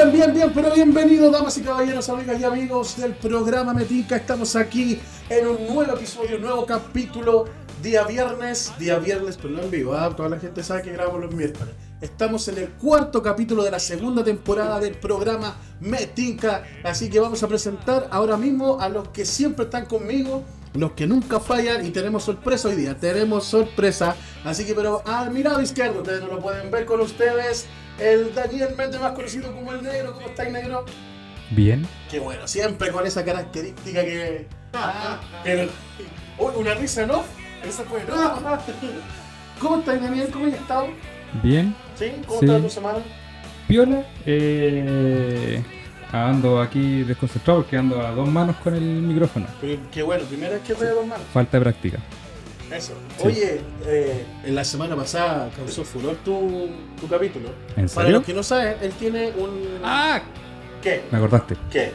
Bien, bien, bien, pero bienvenidos, damas y caballeros, amigas y amigos del programa Metica. Estamos aquí en un nuevo episodio, un nuevo capítulo, día viernes, día viernes, pero no en vivo, ¿ah? toda la gente sabe que grabamos los miércoles. Estamos en el cuarto capítulo de la segunda temporada del programa Metica, así que vamos a presentar ahora mismo a los que siempre están conmigo, los que nunca fallan y tenemos sorpresa hoy día, tenemos sorpresa, así que pero al mi lado izquierdo, ustedes no lo pueden ver con ustedes, el Daniel Méndez más conocido como el negro, ¿cómo estáis negro? Bien. Qué bueno, siempre con esa característica que... Ah, pero... Uy, una risa, ¿no? Esa fue. ¿Cómo estás Daniel? ¿Cómo has estado? Bien. ¿Sí? ¿Cómo Sí. está tu semana? Piola. Eh, ando aquí desconcentrado porque ando a dos manos con el micrófono. Pero Qué bueno, primera vez que te dos manos. Falta de práctica. Eso. Sí. Oye, eh, en la semana pasada causó furor tu, tu capítulo. ¿En Para los que no saben, él tiene un... ¡Ah! ¿Qué? Me acordaste. ¿Qué?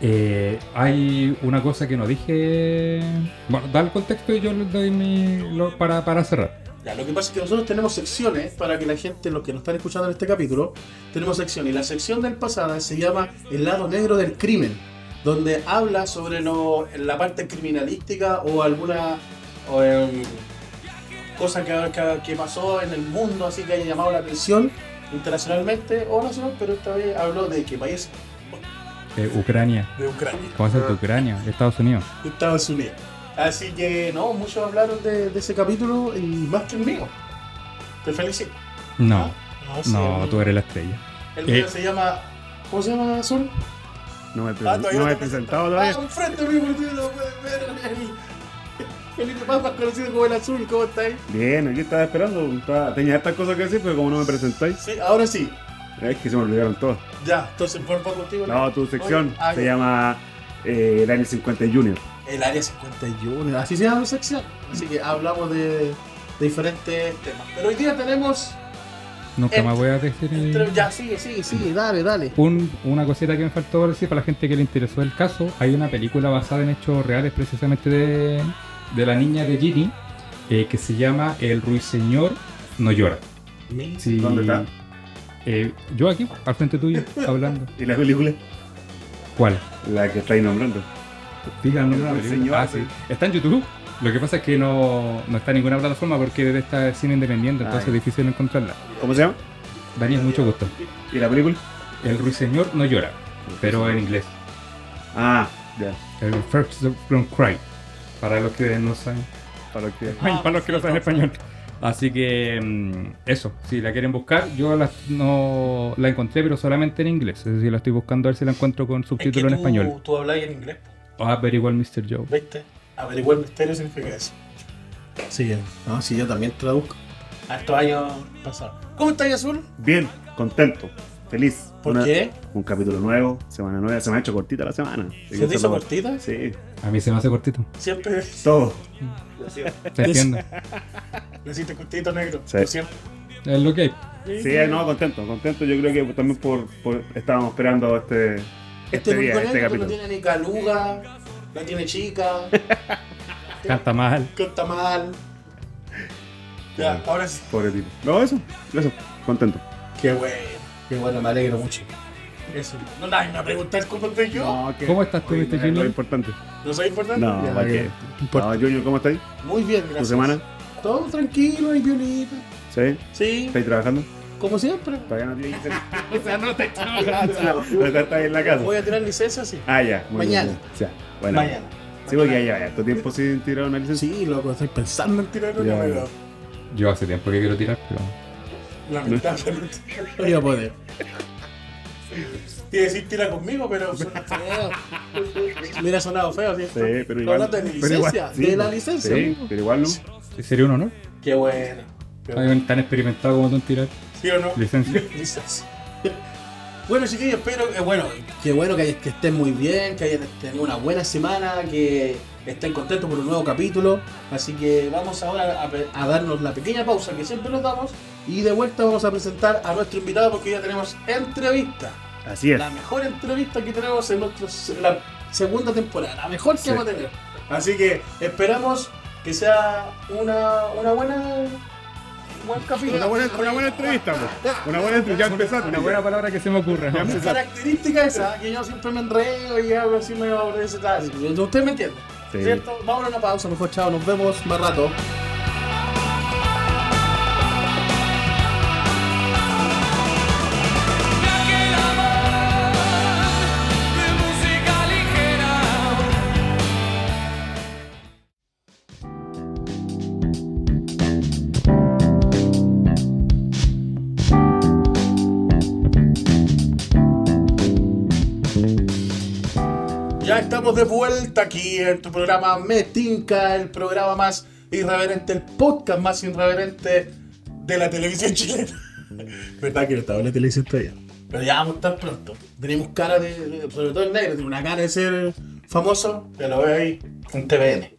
Eh, hay una cosa que no dije. Bueno, da el contexto y yo le doy mi. lo- para, para cerrar. Ya, lo que pasa es que nosotros tenemos secciones para que la gente, los que nos están escuchando en este capítulo, tenemos secciones. Y la sección del pasada se llama El lado negro del crimen, donde habla sobre lo- la parte criminalística o alguna o, em, cosa que, que- que pasó en el mundo, así que haya llamado la atención internacionalmente o nacional, pero esta vez habló de qué país, Eh, Ucrania. de Ucrania. ¿Cómo se de Ucrania? de Estados Unidos. de Estados Unidos. Así que no, muchos hablaron de, de ese capítulo y más que el mío. Te felicito. No. Ah, sí, No, el- tú eres la estrella. El mío Eh. se llama. ¿Cómo se llama Azul? No me, he Ah, presen- todavía no me he te presentado Ah, todavía. enfrente mío, pueden ver. El Felipe más, más conocido como el Azul, ¿cómo estáis? Bien, aquí estaba esperando. estaba- tenía estas cosas que decir, pero como no me presentáis, Sí, ahora sí. es que se me olvidaron todas. Ya, entonces por favor contigo. No, tu sección Oye, ah, se llama eh, Daniel 50 Junior. El área 51, así se llama la sección. Así que hablamos de, de diferentes temas. Pero hoy día tenemos. Nunca Entre- más voy a decir. el- entre- Ya, sigue, sigue, sigue, dale, dale. Un- una cosita que me faltó decir para la gente que le interesó el caso, hay una película basada en hechos reales precisamente de, de la niña de Ginny eh, que se llama El ruiseñor no llora. Sí. ¿Dónde está? Eh, yo aquí, al frente tuyo, hablando. ¿Y la película? ¿Cuál? La que estáis nombrando. La película. ruiseñor, Ah, sí. Está en YouTube. Lo que pasa es que no, no está en ninguna plataforma porque debe estar cine independiente, Ah, entonces es difícil encontrarla. ¿Cómo se llama? Daniel, mucho gusto. ¿Y la película? El ruiseñor no llora, pero en inglés. Ah, ya. El First Don't Cry. Para los que no saben. Para los que. Ay, para los que no saben español. Así que mm, eso, si la quieren buscar, yo la, no la encontré, pero solamente en inglés. Es decir, la estoy buscando a ver si la encuentro con Es que subtítulo en tú, español. tú hablas en inglés. Ah, very well, Mr. Joe. ¿Viste? Averiguar misterio significa eso. Sí, no, sí, yo también traduzco. A estos años pasados. ¿Cómo estás, Azul? Bien, contento, feliz. ¿Por Una- qué? Un capítulo nuevo, semana nueva. Se me ha hecho cortita la semana. ¿Se te hizo cortita? Sí, A mí se me hace cortito. Siempre todo. Te entiendo. le hiciste cortito negro. Sí. Lo siento. Es lo que hay. Sí, no, contento, contento. Yo creo que también por, por estábamos esperando este, Este, este es día, este que no capítulo. tiene ni caluga, no tiene chica, Canta mal. canta mal. Ya, ahora sí. Pobre tipo. No, eso, eso, contento. Qué bueno, qué bueno, me alegro mucho. Eso. No nadie me preguntar cómo estoy yo. No, que- ¿Cómo estás tú, Oye, Mr. no es Lo Junior? importante. soy importante. No, Ya, ¿para qué? no importa. No, Junior, ¿cómo estáis? Muy bien, gracias. ¿Tu semana? Todo tranquilo y violita. ¿Sí? Sí, ¿Estáis trabajando? como siempre. Todavía no tienes que O sea, no te No estáis en la casa. Voy a tirar licencia, sí. Ah, ya. muy bien, Mañana. muy bien. Ya, bueno. Mañana. Sí, porque ya lleva harto tiempo sin tirar una licencia. Sí, loco, estoy pensando en tirar una, Ya, pero Yo hace tiempo que quiero tirar, pero. Lamentablemente no voy a poder. Quiere decir tira conmigo, pero suena feo. Mira, sonado feo, ¿cierto? Sí, pero igual. hablando de mi pero igual, licencia, sí, de la pues. licencia. Sí, pero igual no. Sería un honor. Qué bueno. Qué bueno. Alguien tan experimentado como tú en tirar ¿Sí o no? licencia. Licencia. Bueno, chiquillos, espero que, bueno, qué bueno que, que estén muy bien, que hayan tenido una buena semana, que estén contentos por un nuevo capítulo. Así que vamos ahora a, a darnos la pequeña pausa que siempre nos damos y de vuelta vamos a presentar a nuestro invitado porque ya tenemos entrevista. Así es. La mejor entrevista que tenemos en, nuestro, en la segunda temporada, la mejor que Sí. vamos a tener. Así que esperamos que sea una, una buena buen capítulo. Una buena, una buena entrevista, pues. Una buena entrevista. Ya empezaste. Una buena palabra que se me Mi empezaste. característica esa, que yo siempre me enredo y hago así de ese tal. Usted me entiende. Sí. ¿Cierto? Vamos a una pausa, mejor chao, nos vemos más rato. Estamos de vuelta aquí en tu programa Metinca, el programa más irreverente, el podcast más irreverente de la televisión chilena. ¿Verdad que no estaba en la televisión todavía? Pero ya vamos a estar pronto. Tenemos cara de, de- sobre todo el negro, tiene una cara de ser famoso, ya lo veo ahí en TVN.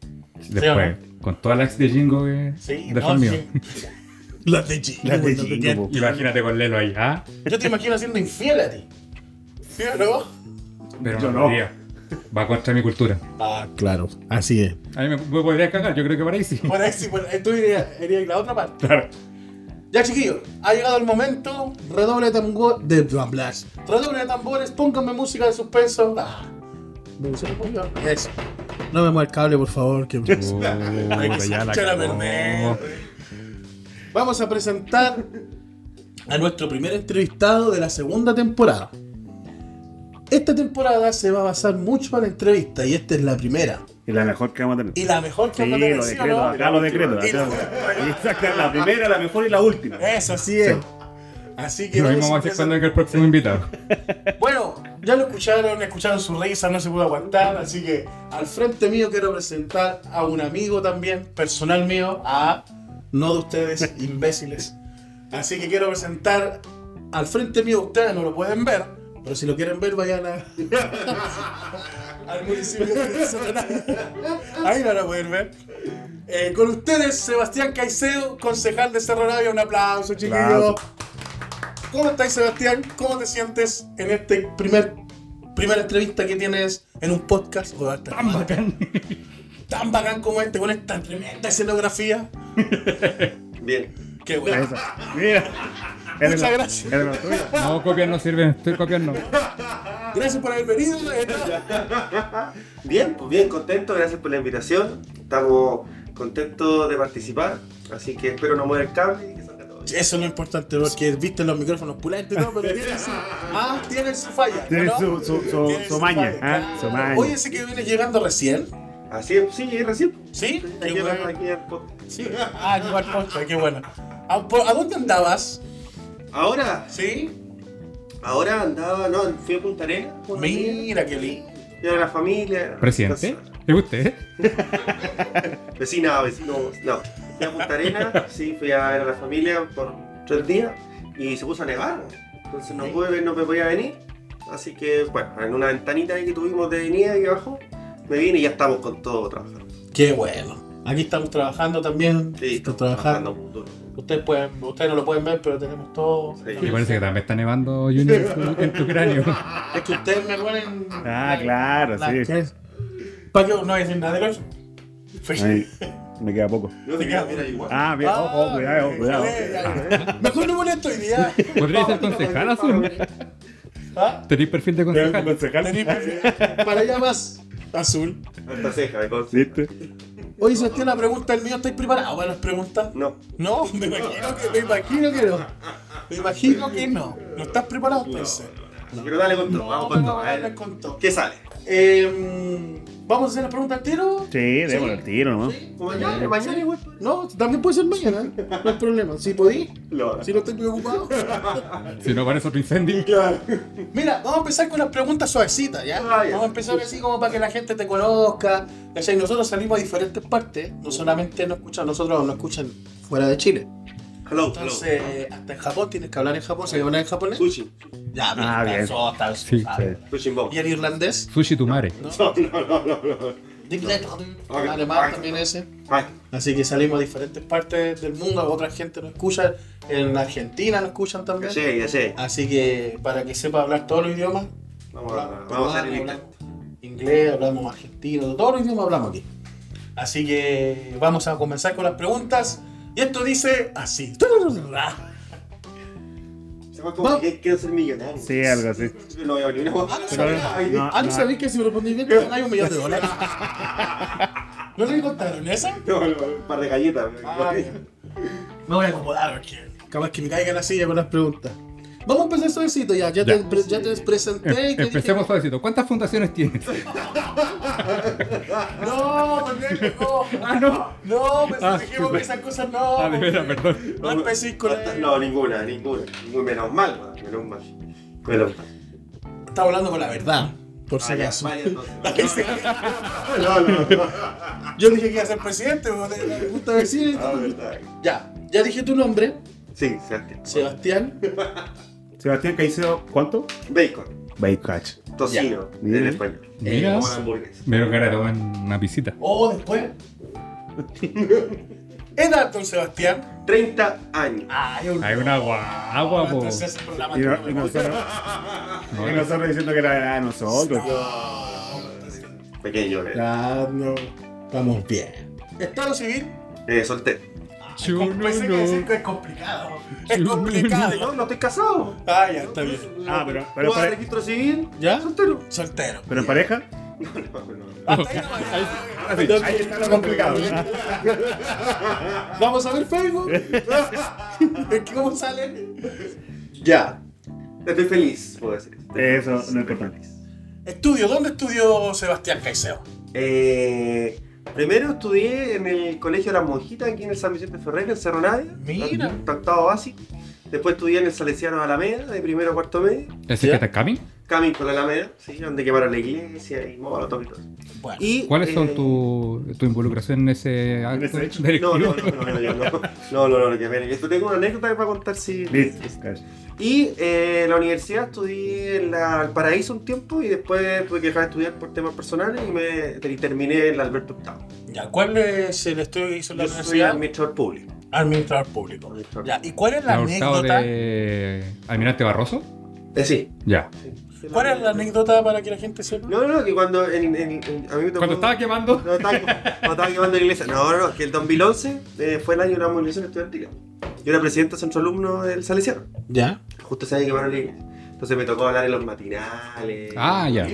Después, con todas las de Jingo que Sí, de no, sí. Las de Chile. Las de Jingo. Imagínate con Lelo ahí, ¿ah? Yo te imagino siendo infiel a ti. ¿Sí o no? Pero Yo no, no. Va contra mi cultura. Ah, claro, así es. A mí me, me podría cagar, yo creo que por ahí sí. Bueno, ahí sí, tú irías, irías la otra parte. Claro. Ya chiquillos, ha llegado el momento. Redoble de tambor de tamblas. Redoble de tambores, pónganme música de suspenso. Ah, me. Eso. No me mueva el cable, por favor. Que... Se ya la. Vamos a presentar a nuestro primer entrevistado de la segunda temporada. Esta temporada se va a basar mucho en la entrevista y esta es la primera. Y la mejor que vamos a tener. Y la mejor que Sí, vamos a tener, lo ¿sí decreto, no? acá lo decreto. Y la- acá. Exacto, la primera, la mejor y la última. Eso así es. Así que Lo mismo va a ser empezar- cuando venga el próximo invitado. Bueno, ya lo escucharon, escucharon su risa, no se pudo aguantar, así que al frente mío quiero presentar a un amigo también, personal mío, a no de ustedes, imbéciles. Así que quiero presentar al frente mío, ustedes no lo pueden ver, pero si lo quieren ver, vayan a, al municipio de Sotoná. Ahí no lo pueden ver. Eh, con ustedes, Sebastián Caicedo, concejal de Cerro Navia. Un aplauso, chiquillos. Aplauso. ¿Cómo estás, Sebastián? ¿Cómo te sientes en este primer primera entrevista que tienes en un podcast? Oh, Tan bacán. tan bacán como este, con esta tremenda escenografía. Bien. Qué bueno. Mira. Muchas la- gracias. No, copiar no sirve, estoy copiando. Gracias por haber venido. eh, Bien, pues bien, contento, gracias por la invitación. Estamos contentos de participar, así que espero no mover el cable y que salga todo bien. Eso es lo importante, porque viste los micrófonos pulentos y todo, pero tienen su, ah, tienen su falla. ¿o Tiene no? su, su, su, Tienen su maña. falla. Su claro. maña. Oye, ese que viene llegando recién. Así es, sí, recién. ¿Sí? Qué Aquí, bueno. aquí al podcast. Sí. Ah, igual posta, qué bueno. ¿A, por- a dónde andabas? Ahora, ¿Sí? ahora andaba, no, fui a Punta Arenas. Mira qué lindo. Fui a la familia. ¿Presidente? ¿Es usted? Vecina, vecino, no. Fui a Punta Arenas, sí, fui a ver a la familia por tres días y se puso a nevar. Entonces no pude, no me podía venir. Así que, bueno, en una ventanita ahí que tuvimos de venida y bajó, me vine y ya estamos con todo trabajando. Qué bueno. Aquí estamos trabajando también. Sí, estamos trabajando. muy duro. Ustedes, pueden, ustedes no lo pueden ver, pero tenemos todo. Sí. Y parece que también está nevando, Junior, en tu, en tu cráneo. Es que ustedes me ponen. Ah, claro, la- sí. ¿Para qué no voy a decir nada de eso? Ahí, me queda poco. No, mira, mira, igual. Ah, bien, ojo, cuidado, cuidado. Mejor no molesto hoy día. ¿Podría ser concejal azul? ¿Ah? ¿Tenéis perfil de concejal? Tenés perfil. Para allá más azul. Esta ceja de cosas. ¿Viste? Oye, Sebastián, la pregunta del mío, ¿estáis preparados para las preguntas? No. No, me imagino que, me imagino que no. Me imagino que no. ¿No estás preparado, entonces? Pero dale con todo, vamos con todo. No, A dale ver, con todo. ¿Qué sale? Eh, ¿Vamos a hacer la pregunta al tiro? Sí, démosle el tiro, ¿no? ¿Sí? Mañana, mañana igual. No, también puede ser mañana, no hay problema. Si podí, Lo si no estoy preocupado. Si no parece otro incendio. Mira, vamos a empezar con las preguntas suavecitas, ¿ya? Ah, ya. Vamos a empezar así como para que la gente te conozca. ¿cachai? Nosotros salimos a diferentes partes, no solamente nos escuchan nosotros, nos escuchan fuera de Chile. Hello, Entonces, hasta en Japón tienes que hablar en Japón, ¿se hablar en japonés? Sushi. Ya, Ah, mira, bien. eso está Sí, sabe. Sushi Bob. ¿Y en irlandés? Sushi Tumare. ¿No? No, no, no, no, no. En alemán también ese. Así que salimos a diferentes partes del mundo, otra gente nos escucha, en Argentina nos escuchan también. sé, ya sé. Así que para que sepa hablar todos los idiomas, Vamos a, vamos a hacer hablamos inglés, hablamos argentino, todos los idiomas hablamos aquí. Así que vamos a comenzar con las preguntas. Y esto dice así. Se fue como que quiero ser millonario. Sí, algo así. No a venir una no, Ah, ¿no sabéis que si me respondí bien te ganáis un millón de dólares? ¿No le contaron eso? No, un par de galletas. Me voy a acomodar porque capaz que me caiga la silla con las preguntas. Vamos a empezar suavecito ya. Ya, Te, Ya. te presenté. y Em- te empecemos dije- suavecito. ¿Cuántas fundaciones tienes? No, pendejo, no. ah, no. No, pues Ah, dijimos que esas cosas no. Ah, de veras, perdón. No empecéis con la... No, ninguna, ninguna. Menos mal, man, menos mal. Menos mal. Estaba hablando con la verdad, por si Ah, acaso. No, no, no. Yo dije que iba a ser presidente, me gusta decir. Ah, verdad. Ya, ya dije tu nombre, Sí, Sebastián. Sebastián. Sebastián Caicedo, ¿cuánto? Bacon. Bacon. Tocino, en español. Mira. Hamburguesa. Me lo cara toman una visita. O después. Edad, don Sebastián. 30 años. Ay, un- Hay una guagua, po. Entonces ese programa Y, no- y nosotros, y nosotros diciendo que era de nosotros. Pequeño, eh. Ya, no. Estamos bien. Estado civil. Eh, soltero. Chuno, que que es complicado. Es complicado. No, no estoy casado. Ah, ya, está bien. Ah, pero, ¿Tú pero, registro civil? ¿Ya? Soltero. Soltero. pero en pareja. No, no, no. Ahí está lo complicado. Vamos a ver Facebook. ¿Cómo sale? Ya. Estoy feliz, puedo decir. Eso no es importante. Estudio. ¿Dónde estudió Sebastián Caicedo? Eh, primero estudié en el colegio de las monjitas aquí en el San Vicente Ferrer, en Cerro Navia. Mira. Octavo básico. Después estudié en el Salesiano de Alameda, de primero a cuarto medio. ¿Ese ¿Ya? que está Cami? Camino con la Alameda, ¿sí? donde quemaron la iglesia y molotov y todo. Bueno. Y, ¿Cuáles son eh, tu, tu involucración en ese acto ese hecho? No, no, no, no, no, yo no, no, no, no, no, que me- Esto tengo una anécdota para contar si. Listo. Y eh, en la universidad estudié en la Valparaíso un tiempo y después tuve que dejar de estudiar por temas personales y me y terminé en la Alberto Octavo. Ya, ¿cuál es el estudio que hizo en la Yo soy universidad? administrador público. Administrador público. Administrador. Ya, ¿y cuál es la ¿El hurtado anécdota? de Almirante Barroso? Eh, sí. Ya. sí. ¿Cuál es la anécdota para que la gente sepa? No, no, no, que cuando en, en- en- a mí me tocó... Cuando estaba quemando. No, estaba, cuando estaba quemando la iglesia. No, no, no, que el 2011 eh, fue el año de la movilización estudiantil. Yo era presidente de centro alumno del Salesiano. Ya. Justo ese año quemaron la iglesia. Entonces me tocó hablar en los matinales. Ah, ya.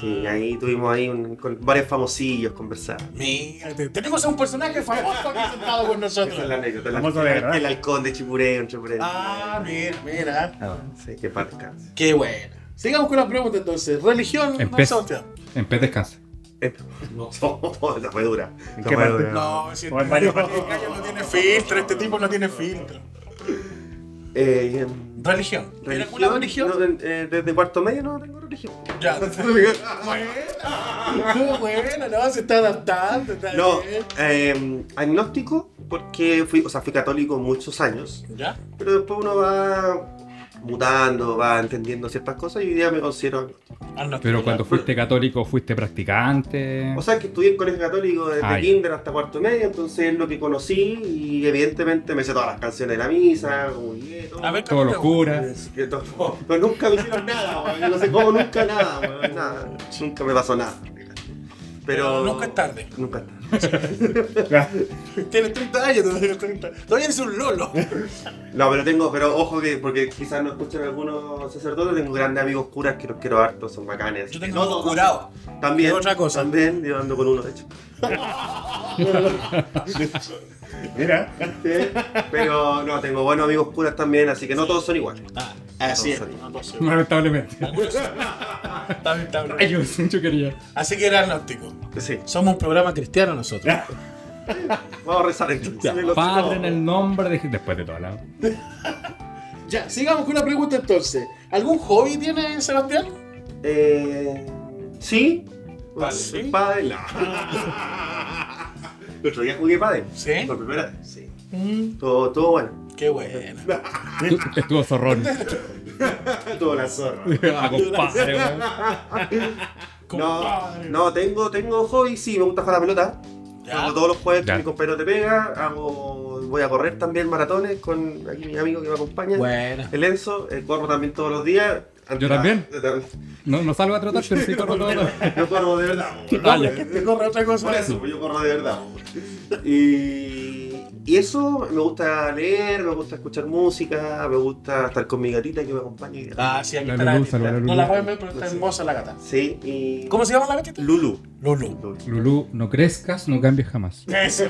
Sí, ahí tuvimos ahí un- con varios famosillos conversar. Mira, te- tenemos a un personaje famoso aquí sentado con nosotros. Esa es la anécdota. el-. El halcón de Chipureo, en Chipureo. Ah, mira, mira. Ah, sí, paz descanse. Qué buena. Sigamos con la pregunta entonces. Religión, En pez. Sebastián. En pez descansa. Eh, No, esa fue dura. ¿En qué fue parte? dura. No, si este gallo no tiene filtro, este tipo no tiene filtro. Eh, Religión. ¿Tiene alguna religión? No, eh, desde cuarto medio no tengo religión. Ya. Buena. Buena, no, se está adaptando. Está No, bien. eh, agnóstico porque fui, o sea, fui católico muchos años, ¿Ya? pero después uno va mutando, va entendiendo ciertas cosas y hoy día me considero agnóstico. Pero cuando fuiste católico, fuiste practicante. O sea, que estudié en colegio católico desde Ah, kinder hasta cuarto medio, entonces es lo que conocí y evidentemente me sé todas las canciones de la misa, comuniqué, todo. A ver, Todos los ¿cómo te curas. Pero nunca me hicieron nada. Yo no sé cómo nunca nada, weón, nada. Nunca me pasó nada. Pero. Nunca es tarde. Nunca es tarde. Tienes 30 años, todavía 30. Todavía eres un lolo. No, pero tengo, pero ojo que, porque quizás no escuchan algunos sacerdotes, tengo grandes amigos curas que los quiero harto, son bacanes. Yo tengo No curado. También. Otra cosa. También, yo ando con uno, de hecho. Mira. Sí, Pero no, tengo buenos amigos curas también, así que no todos son iguales. Ah, así es. Todos son No, no yo quería. Así que era agnóstico. Sí. Somos un programa cristiano nosotros. Vamos a rezar entonces. Me lo- Padre en el nombre de Después de toda la. Ya, sigamos con una pregunta entonces. ¿Algún hobby tiene Sebastián? Eh, sí. Vale, ¿sí? Padel. no. El otro día jugué padel. ¿Sí? Por primera vez. Sí. Mm, Todo, todo bueno. qué bueno. Estuvo zorrón. todo la zorra. A compadre, weón. No, Compadre. no, tengo, tengo hobby, sí, me gusta jugar a la pelota. Ya. Hago todos los jueves Ya. mi compañero te pega, hago, voy a correr también maratones con aquí mi amigo que me acompaña. Buena. El Enzo, eh, corro también todos los días. Yo también. Yo también. No, no salgo a trotar, pero sí corro todo. Yo corro de verdad. Ah, ya. Que te corre otra cosa. Por eso, pues yo corro de verdad. Y, y eso, me gusta leer, me gusta escuchar música, me gusta estar con mi gatita que me acompaña. Ah, sí, aquí La está la gatita. No la pueden ver, pero está hermosa la gata. Sí, y... ¿Cómo se llama la gatita? Lulu. Lulu. Lulú, no crezcas, no cambies jamás. Eso.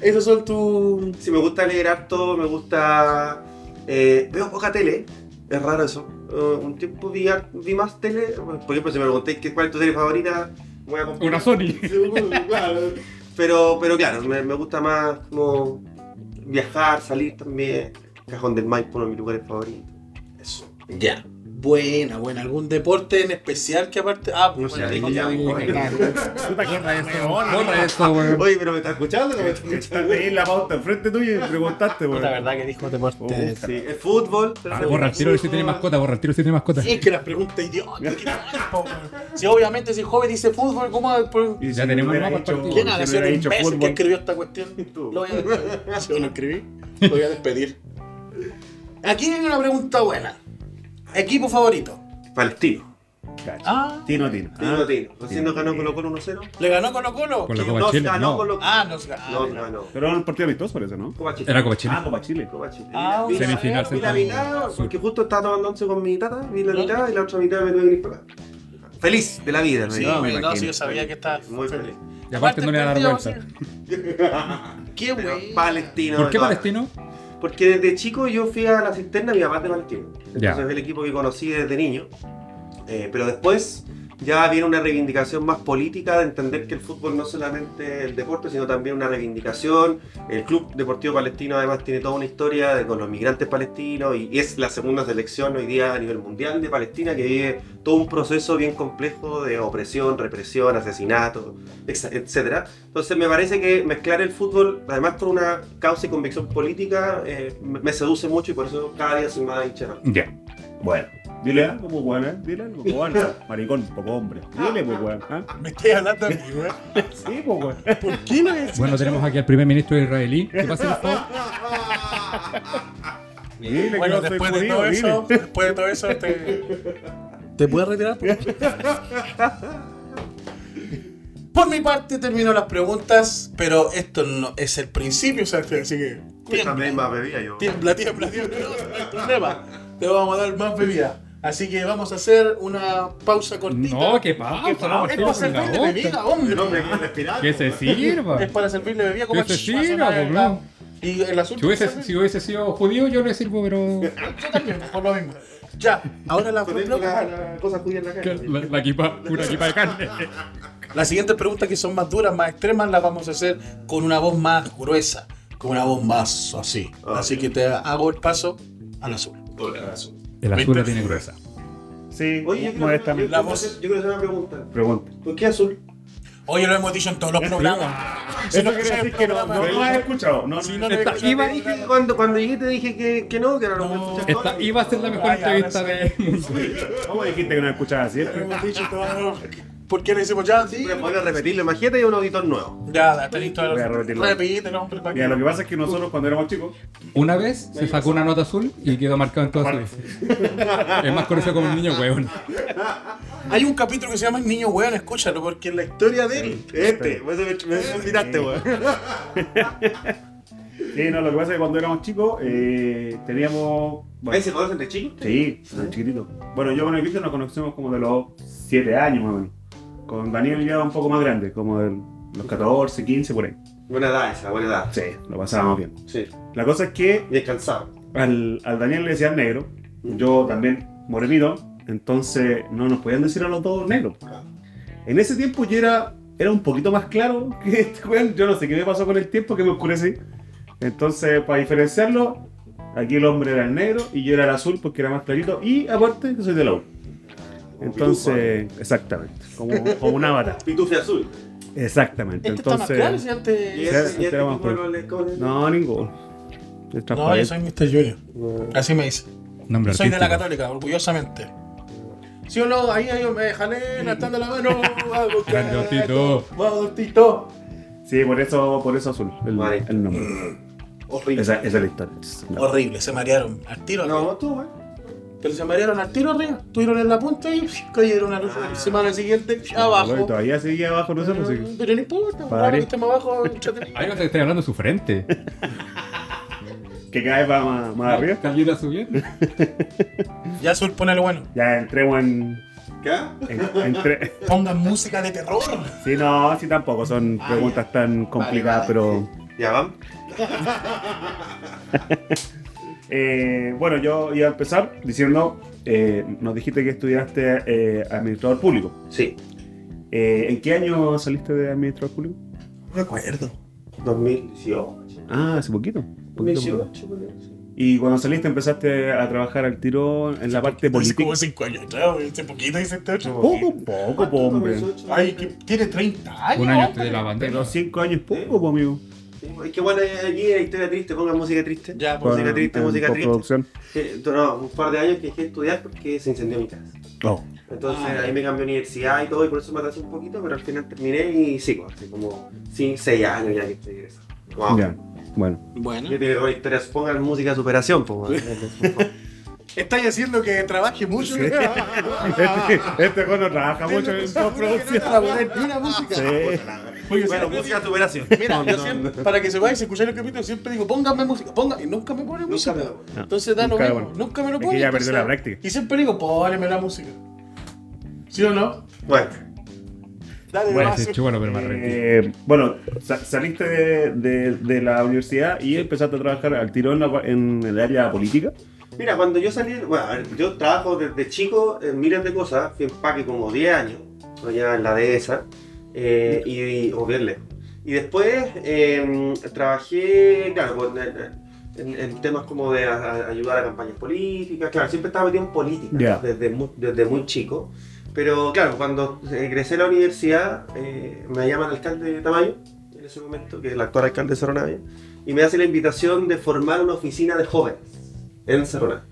Esos son tus. Sí, me gusta leer harto, me gusta... eh, veo poca tele, es raro eso. Eh, un tiempo vi, vi más tele, por ejemplo, si me preguntáis qué- cuál es tu serie favorita, voy a comprar... Una Sony. Claro. Pero, pero claro, me, gusta más como viajar, salir también. Cajón del Maipo, uno de mis lugares favoritos. Eso. Ya. Buena, buena. ¿Algún deporte en especial que aparte.? Ah, No bueno, ya, ya. Borra eso, borra eso, weón. Oye, pero me estás escuchando, no me Está escuchando. ahí la pauta enfrente tuyo y preguntaste, weón. La verdad que dijo deporte. Sí, el fútbol. Ah, borra el tiro si tiene mascota, borra el tiro si tiene mascota. Es que las preguntas idiotas. Si obviamente si joven dice fútbol, ¿cómo? por- Y Ya tenemos dicho- partido. ¿Quién ha sido el imbécil que fútbol, escribió esta cuestión? Lo voy a despedir. Yo lo escribí. Lo voy a despedir. Aquí viene una pregunta buena. Equipo favorito. Palestino. cacha. Ah, Tino, Tino. Tino, Ah, Tino. Recién nos ganó Colo Colo 1-0. ¿le ganó Colo Colo? Con la Copa nos Chile, ganó no. Colo Colo. Ah, nos ganó. No, no, no. Pero era un partido amistoso, parece, ¿no? Copa Chile. Era Copa Chile. Ah, Copa Chile. Copa Chile. Ah, Vi la- Semifinal, vi la mitad, porque justo estaba tomando once con mi tata, vi la mitad y la otra mitad me tuve que ir para acá. Feliz de la vida, Sí, ¿no? me no, sí, yo sabía que estaba Muy feliz. feliz. Y aparte no le iba a dar el vuelta. Qué bueno. Palestino. ¿Por qué. Palestino? Porque desde chico yo fui a la cisterna, mi papá Palestino. Ya. Entonces es el equipo que conocí desde niño. Eh, pero después ya viene una reivindicación más política de entender que el fútbol no es solamente el deporte, sino también una reivindicación. El Club Deportivo Palestino además tiene toda una historia de, con los migrantes palestinos y, es la segunda selección hoy día a nivel mundial de Palestina que vive todo un proceso bien complejo de opresión, represión, asesinato, etcétera. Entonces me parece que mezclar el fútbol, además con una causa y convicción política, eh, me seduce mucho y por eso cada día soy más hincha. Ya. Bueno. Dile algo, pues, weón, ¿eh? Dile algo, pues, weón. Maricón, poco hombre. Dile, pues, weón. ¿ah? Me estoy hablando a mí, güey. Sí, pues, weón. ¿Por qué no es? Bueno, tenemos aquí al primer ministro israelí. ¿Qué pasa, por favor? Dile que Bueno, no soy después de todo dile. eso, después de todo eso, te. ¿Te puedes retirar? por favor? Por mi parte termino las preguntas, pero esto no es el principio, sea, así que. También más bebía yo. Tiembla, tiembla, tiembla, no, no hay problema. Te vamos a dar más bebida. Así que vamos a hacer una pausa cortita. No, qué pausa. Es no, para no, servirle bebida, hombre. No, me quiero respirar. Que se sirva. Es para servirle bebida como Que se sirva, no. Y el azul. Si hubiese, si hubiese sido judío, yo le sirvo, pero. Yo también, por lo mismo. Ya, ahora la, la, la cosa judía en la cara. La, la equipa, una equipa de carne. las siguientes preguntas que son más duras, más extremas, las vamos a hacer con una voz más gruesa, con una voz más así. Así que te hago el paso al azul. El azul la tiene gruesa. Sí, Oye, yo quiero, yo, modestamente. La quiero voz- hacer- yo quiero hacer una pregunta. Pregunta. ¿Por qué azul? Oye, lo hemos dicho en todos los programas. Si Eso no quiere decir que no, no lo has escuchado. No, no, no lo iba- Dije que cuando, cuando llegué te dije que, que no, que ahora lo voy a escuchar todo. Esta iba a ser la mejor entrevista mundo. ¿Cómo dijiste que no escuchabas Lo siempre? hemos dicho todo. ¿Por qué le decimos ya? Sí. Voy a poder repetirlo. Imagínate hay un auditor nuevo. Ya, está listo. Voy a repetirlo. Repítelo, hombre. para Mira, lo que pasa es que nosotros cuando éramos chicos, Una vez se sacó una nota azul y quedó marcado en toda su vida. Es más conocido como el niño hueón. Hay un capítulo que se llama El Niño Weón, escúchalo, porque es la historia de él. Este, me, me, me miraste, weón. sí, no, lo que pasa es que cuando éramos chicos, eh, teníamos. bueno, ¿Ahí se conocen de chicos? Sí, de chiquitito. Bueno, yo con el Cristian nos conocemos como de los 7 años más o menos. Con Daniel ya un poco más grande, como de los 14, 15, por ahí. Buena edad esa, buena edad. Sí, lo pasábamos bien. Sí, La cosa es que bien cansado. al, al Daniel le decían negro, yo también morenito, entonces no nos podían decir a los dos negros. En ese tiempo yo era, era un poquito más claro que este weón, yo no sé qué me pasó con el tiempo que me oscurecí. Entonces, para diferenciarlo, aquí el hombre era el negro y yo era el azul porque era más clarito y aparte que soy de la U. Entonces, exactamente, como, como un avatar. Pitufe azul. Exactamente. Este está más claro, si Entonces, antes... Y ese, y este no le cobra- no, ninguno. Es No, yo soy Mr. Junior. Así me dice. Nombre Soy de la. Católica, orgullosamente. ¿Sí o no? Ahí, ahí me jalé, levantando la mano. Vamos, Ortito. Vamos, Ortito. Sí, por eso, por eso azul, el, Vale. el nombre. Horrible. Esa, esa es la historia. No. Horrible, se marearon. Al tiro. No, tú, weón. Pero se marearon al tiro arriba, estuvieron en la punta y cayeron a la Ah. semana siguiente Bueno, abajo. todavía seguía abajo nosotros. Pero, sí. pero no importa, rato que estemos abajo. Ahí no te estoy hablando de su frente. Que cada vez va más, más arriba. Calvita subiendo. Ya Sur, ponele bueno. Ya entremos en. ¿Qué? en- entre- Pongan música de terror. Sí, no, sí tampoco son Ah, preguntas tan complicadas, vale. pero. Ya vamos. Eh, bueno, yo iba a empezar diciendo, eh, nos dijiste que estudiaste eh, administrador público. Sí. Eh, ¿En qué año saliste de administrador público? No recuerdo. 2018. Ah, hace poquito. poquito, poquito. 2018, creo, sí. Y cuando saliste empezaste a trabajar al tiro en la parte política. Como cinco años atrás. Hace poquito dice este otro. Poco, poco, po, hombre. 2018. Ay, que tiene 30 años. Un año antes de la bandera. Pero cinco años es poco, po, amigo. Sí, Es que bueno, aquí hay historia triste, pongan música triste. Ya, pues. música triste, En música triste. Que, no, un par de años que dejé de estudiar porque se incendió mi casa. Oh. Entonces Ah, ahí me cambié a universidad y todo, y por eso me atrasé un poquito, pero al final terminé y sigo, así como 6 años ya que estoy egresado. Wow. Ya, bueno. Bueno. Yo tiene buena historia, pongan música de superación, pues. Estáis haciendo que trabaje mucho. Sí. Este, este juego no trabaja mucho en postproducción. Una música. Sí. Oye, bueno, siempre música de superación. digo- Mira, No, yo no, siempre, no. para que sepáis, si escucháis el capítulo, siempre digo, póngame música, ponga, y nunca me pone música. No, entonces da lo nunca, mismo, bueno. nunca me lo Es pone. que ya perdió la práctica. Y siempre digo, póneme la música. ¿Sí o no? Bueno, Dale, Bueno, nomás, Se bueno, pero más. Eh, bueno, sa- saliste de, de- de la universidad y empezaste a trabajar al tiro en, la- en el área política. mira, cuando yo salí, bueno, a ver, yo trabajo desde chico en miles de cosas, fui en Paque como 10 años, allá en la dehesa, eh, y, y- o lejos. Y después eh, trabajé, claro, pues, en, en- temas como de a- ayudar a campañas políticas, claro, siempre estaba metido en política desde, muy, desde muy chico. Pero claro, cuando egresé a la universidad, eh, me llaman alcalde de Tamayo, en ese momento, que es el actual alcalde de Cerro Navia, y me hace la invitación de formar una oficina de jóvenes en Cerro Navia.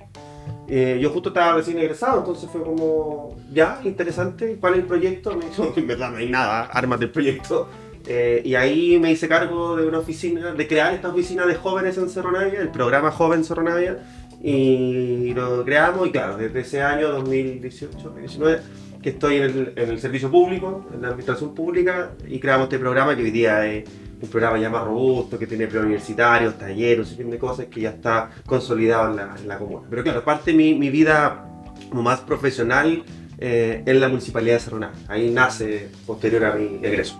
Eh, yo justo estaba recién egresado, entonces fue como, ya, interesante, ¿cuál es el proyecto? Me dijo, en verdad no hay nada, armas del proyecto. Eh, y ahí me hice cargo de una oficina, de crear esta oficina de jóvenes en Cerro Navia, el programa Joven Cerro Navia, y lo creamos, y claro, desde ese año 2018, 2019, que estoy en el, servicio público, en la administración pública, y creamos este programa que hoy día es un programa ya más robusto, que tiene preuniversitarios, talleres, un sinfín de cosas que ya está consolidado en la, comuna. Pero claro, parte de mi, mi vida como más profesional eh, en la municipalidad de Cerro. Ahí nace posterior a mi egreso.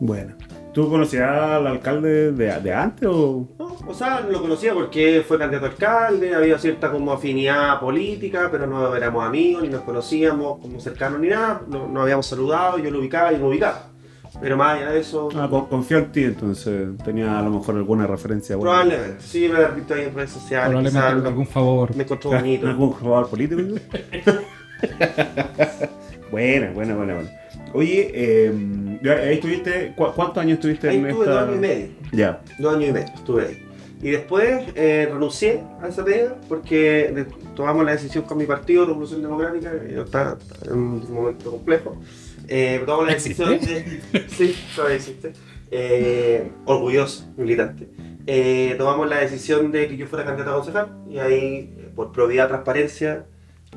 Bueno. ¿Tú conocías al alcalde de, de antes o...? No, o sea, lo conocía porque fue candidato a alcalde, había cierta como afinidad política, pero no éramos amigos, ni nos conocíamos como cercanos ni nada, no- nos habíamos saludado, yo lo ubicaba y me ubicaba. Pero más allá de eso, Ah, con- confió en ti, entonces tenía a lo mejor alguna referencia. buena. probablemente, sí, me he visto ahí en redes sociales, Probablemente quizás algún- algún favor. me encontró bonito. ¿Algún jugador político? buena, buena, buena, buena. Oye, eh, ya, ahí estuviste, ¿cu- ¿cuántos años estuviste Ahí en estuve esta...? dos años y medio. Ya. Dos años y medio estuve ahí. Y después eh, renuncié a esa pega porque tomamos la decisión con mi partido, Revolución Democrática, que está, está en un momento complejo. Eh, tomamos la ¿Existe? decisión de. Sí, todavía existe. Eh, orgulloso, militante. Eh, tomamos la decisión de que yo fuera candidato a concejal y ahí, eh, por probidad, transparencia.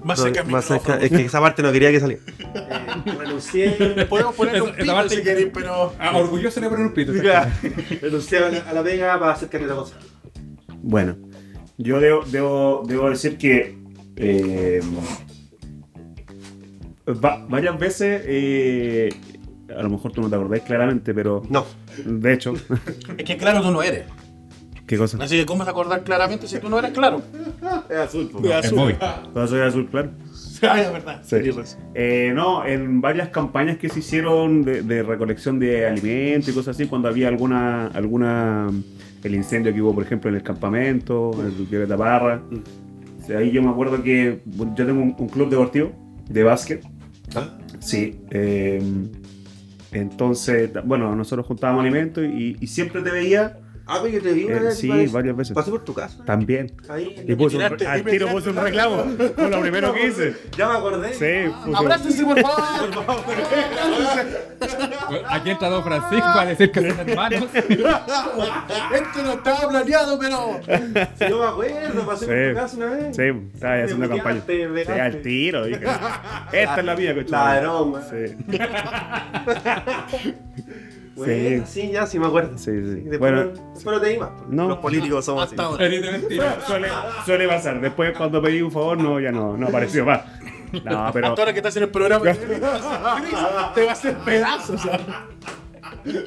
Más cerca al más es que esa parte no quería que saliera. Eh, renuncié. Podemos ponerle un pito parte- si queréis, pero... Ah, orgulloso le poner un pito. renuncié a la, a la pega para ser candidato a concejal. Bueno, yo debo, debo, debo decir que eh, va- varias veces, eh, a lo mejor tú no te acordáis claramente, pero No, de hecho, Es que claro, tú no eres. ¿Qué cosa? Así que, ¿cómo vas a acordar claramente si tú no eres claro? es azul. Es móvil. Todo soy azul, claro. Ay, es verdad. Sí. Eh, no, en varias campañas que se hicieron de, de recolección de alimentos y cosas así, cuando había alguna, alguna, el incendio que hubo, por ejemplo, en el campamento, en el Violeta Parra. O sea, ahí yo me acuerdo que yo tengo un, un club deportivo de básquet. Ah. Sí. eh, entonces, bueno, nosotros juntábamos alimentos y, y siempre te veía Ah, pero yo te vi una Eh, vez. sí, parece. varias veces. Pasé por tu casa. También. Ahí. Y puse un, tiraste- al tiro puse un reclamo. Fue lo primero que hice. Ya me acordé. Sí, puse- ¡Abrácense, por favor! Aquí entra Don Francisco a decir que son hermanos. Esto no estaba planeado, pero. Sí, yo me acuerdo, pasé Sí. por tu casa una vez. Sí, estaba ahí haciendo campaña. Sí, al tiro. Dije. Esta es la mía, coche. Ladrón, man. Sí, Bueno, sí, ya sí me acuerdo. sí, sí. Después, Bueno, no- después no te más. porque No. Los políticos somos así. Hasta ahora. De mentira. suele, suele pasar. Después, cuando pedí un favor, no, ya no, no apareció más. No, pero. Hasta ahora que estás en el programa, te va a hacer pedazos. ¿sabes?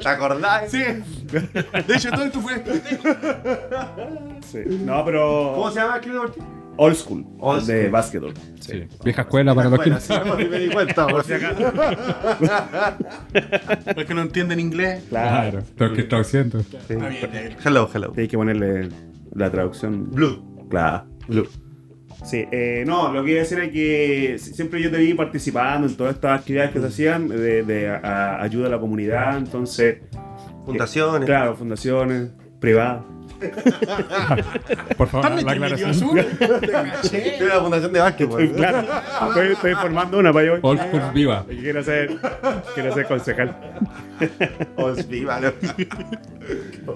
¿Te acordás? Sí. De hecho, todo esto fue. Sí. No, pero. ¿Cómo se llama el club deportivo? Old school. Old de school. básquetbol. Sí. Vieja escuela para los que no Bueno, sí, saben. me di cuenta. Por si acaso. Los que no entienden inglés. Claro. Claro, lo que bien, eh. Hello, hello. Hay que ponerle la traducción. Blue. Claro. Blue. Sí, eh, no, lo que iba a decir es que siempre yo te vi participando en todas estas actividades que se hacían de, de a- a- ayuda a la comunidad, entonces, Fundaciones. claro, fundaciones, privadas. Por favor, ¿Estás la aclaración. Tiene una fundación de básquetbol. Claro, estoy, estoy formando una para yo. Viva. Quiero ser, quiero ser concejal.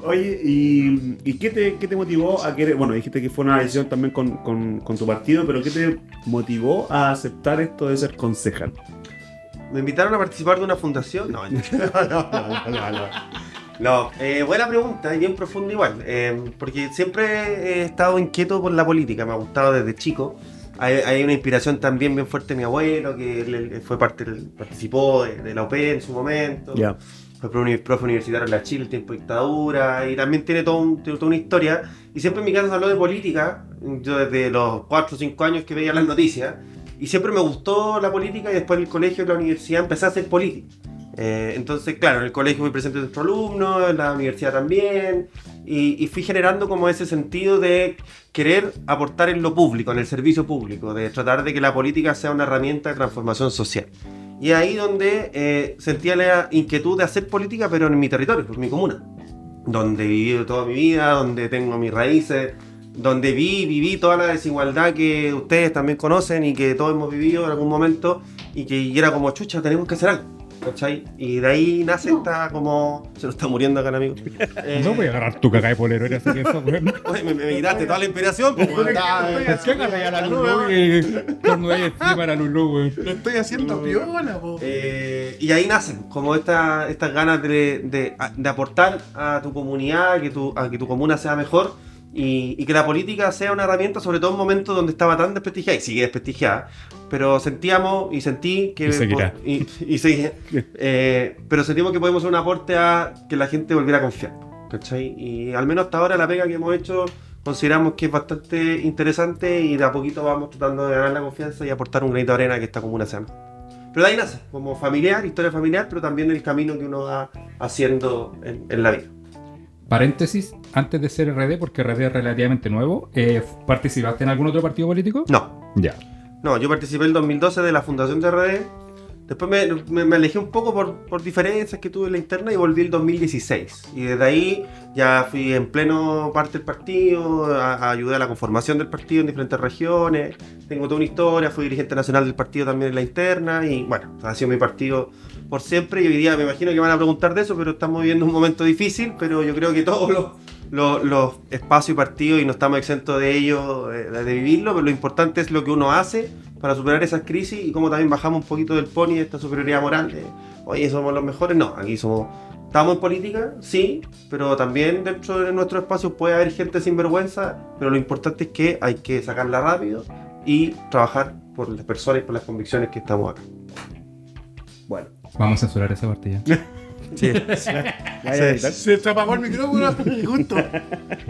Oye, ¿y, y qué, te, qué te motivó a querer? Bueno, dijiste que fue una decisión también con, con- con tu partido, pero ¿qué te motivó a aceptar esto de ser concejal? Me invitaron a participar de una fundación. No, no, no, no, no, no. No, eh, buena pregunta y bien profunda igual, eh, porque siempre he estado inquieto por la política, me ha gustado desde chico. Hay, hay una inspiración también bien fuerte de mi abuelo, que fue parte, participó de, de la OP en su momento. Ya. Fue profe universitario en la Chile, el tiempo de dictadura, y también tiene, todo un- tiene toda una historia. Y siempre en mi casa se habló de política, yo desde los 4 o 5 años que veía las noticias, y siempre me gustó la política y después en el colegio, en la universidad, empecé a hacer política. Eh, entonces, claro, en el colegio fui presente de nuestro alumno, en la universidad también, y, y fui generando como ese sentido de querer aportar en lo público, en el servicio público, de tratar de que la política sea una herramienta de transformación social. Y ahí donde eh, sentía la inquietud de hacer política, pero en mi territorio, en mi comuna, donde he vivido toda mi vida, donde tengo mis raíces, donde vi, viví toda la desigualdad que ustedes también conocen y que todos hemos vivido en algún momento, y que y era como, chucha, tenemos que hacer algo. ¿Cachai? Y de ahí nace esta como... Se nos está muriendo acá el amigo. Eh, No voy a agarrar tu caca de polero, era así que eso, weón. oye, me, me quitaste toda la inspiración. pues, weón. ¿Por qué agarré a la tornudé encima a la Lulú, weón? Lo estoy haciendo piola, po. Eh, y ahí nacen como esta- estas ganas de, de- de aportar a tu comunidad, que tu, a que tu comuna sea mejor y, y que la política sea una herramienta, sobre todo en momentos donde estaba tan desprestigiada y sigue desprestigiada. Pero sentíamos y sentí que. Y seguirá. y, y sigue, eh, pero sentimos que podemos hacer un aporte a que la gente volviera a confiar. ¿cachai? Y al menos hasta ahora la pega que hemos hecho consideramos que es bastante interesante y de a poquito vamos tratando de ganar la confianza y aportar un granito de arena que esta comuna mejor. Pero de ahí nace, como familiar, historia familiar, pero también el camino que uno va haciendo en, en la vida. Paréntesis, antes de ser RD, porque RD es relativamente nuevo, eh, ¿participaste en algún otro partido político? No, Ya. no, yo participé en el 2012 de la fundación de RD. Después me, me- me alejé un poco por, por diferencias que tuve en la interna y volví el 2016. Y desde ahí ya fui en pleno parte del partido, a, a ayudar a la conformación del partido en diferentes regiones. Tengo toda una historia, fui dirigente nacional del partido también en la interna y bueno, ha sido mi partido por siempre. Y hoy día me imagino que van a preguntar de eso, pero estamos viviendo un momento difícil, pero yo creo que todos los, los, espacios y partidos, y no estamos exentos de ello, de, de vivirlo, pero lo importante es lo que uno hace para superar esas crisis y cómo también bajamos un poquito del pony de esta superioridad moral de, oye, somos los mejores. No, aquí somos... Estamos en política, sí, pero también dentro de nuestro espacio puede haber gente sin vergüenza, pero lo importante es que hay que sacarla rápido y trabajar por las personas y por las convicciones que estamos acá. Bueno, Vamos a censurar esa partida. Sí. ¿vaya a editar? Se te apagó el micrófono justo.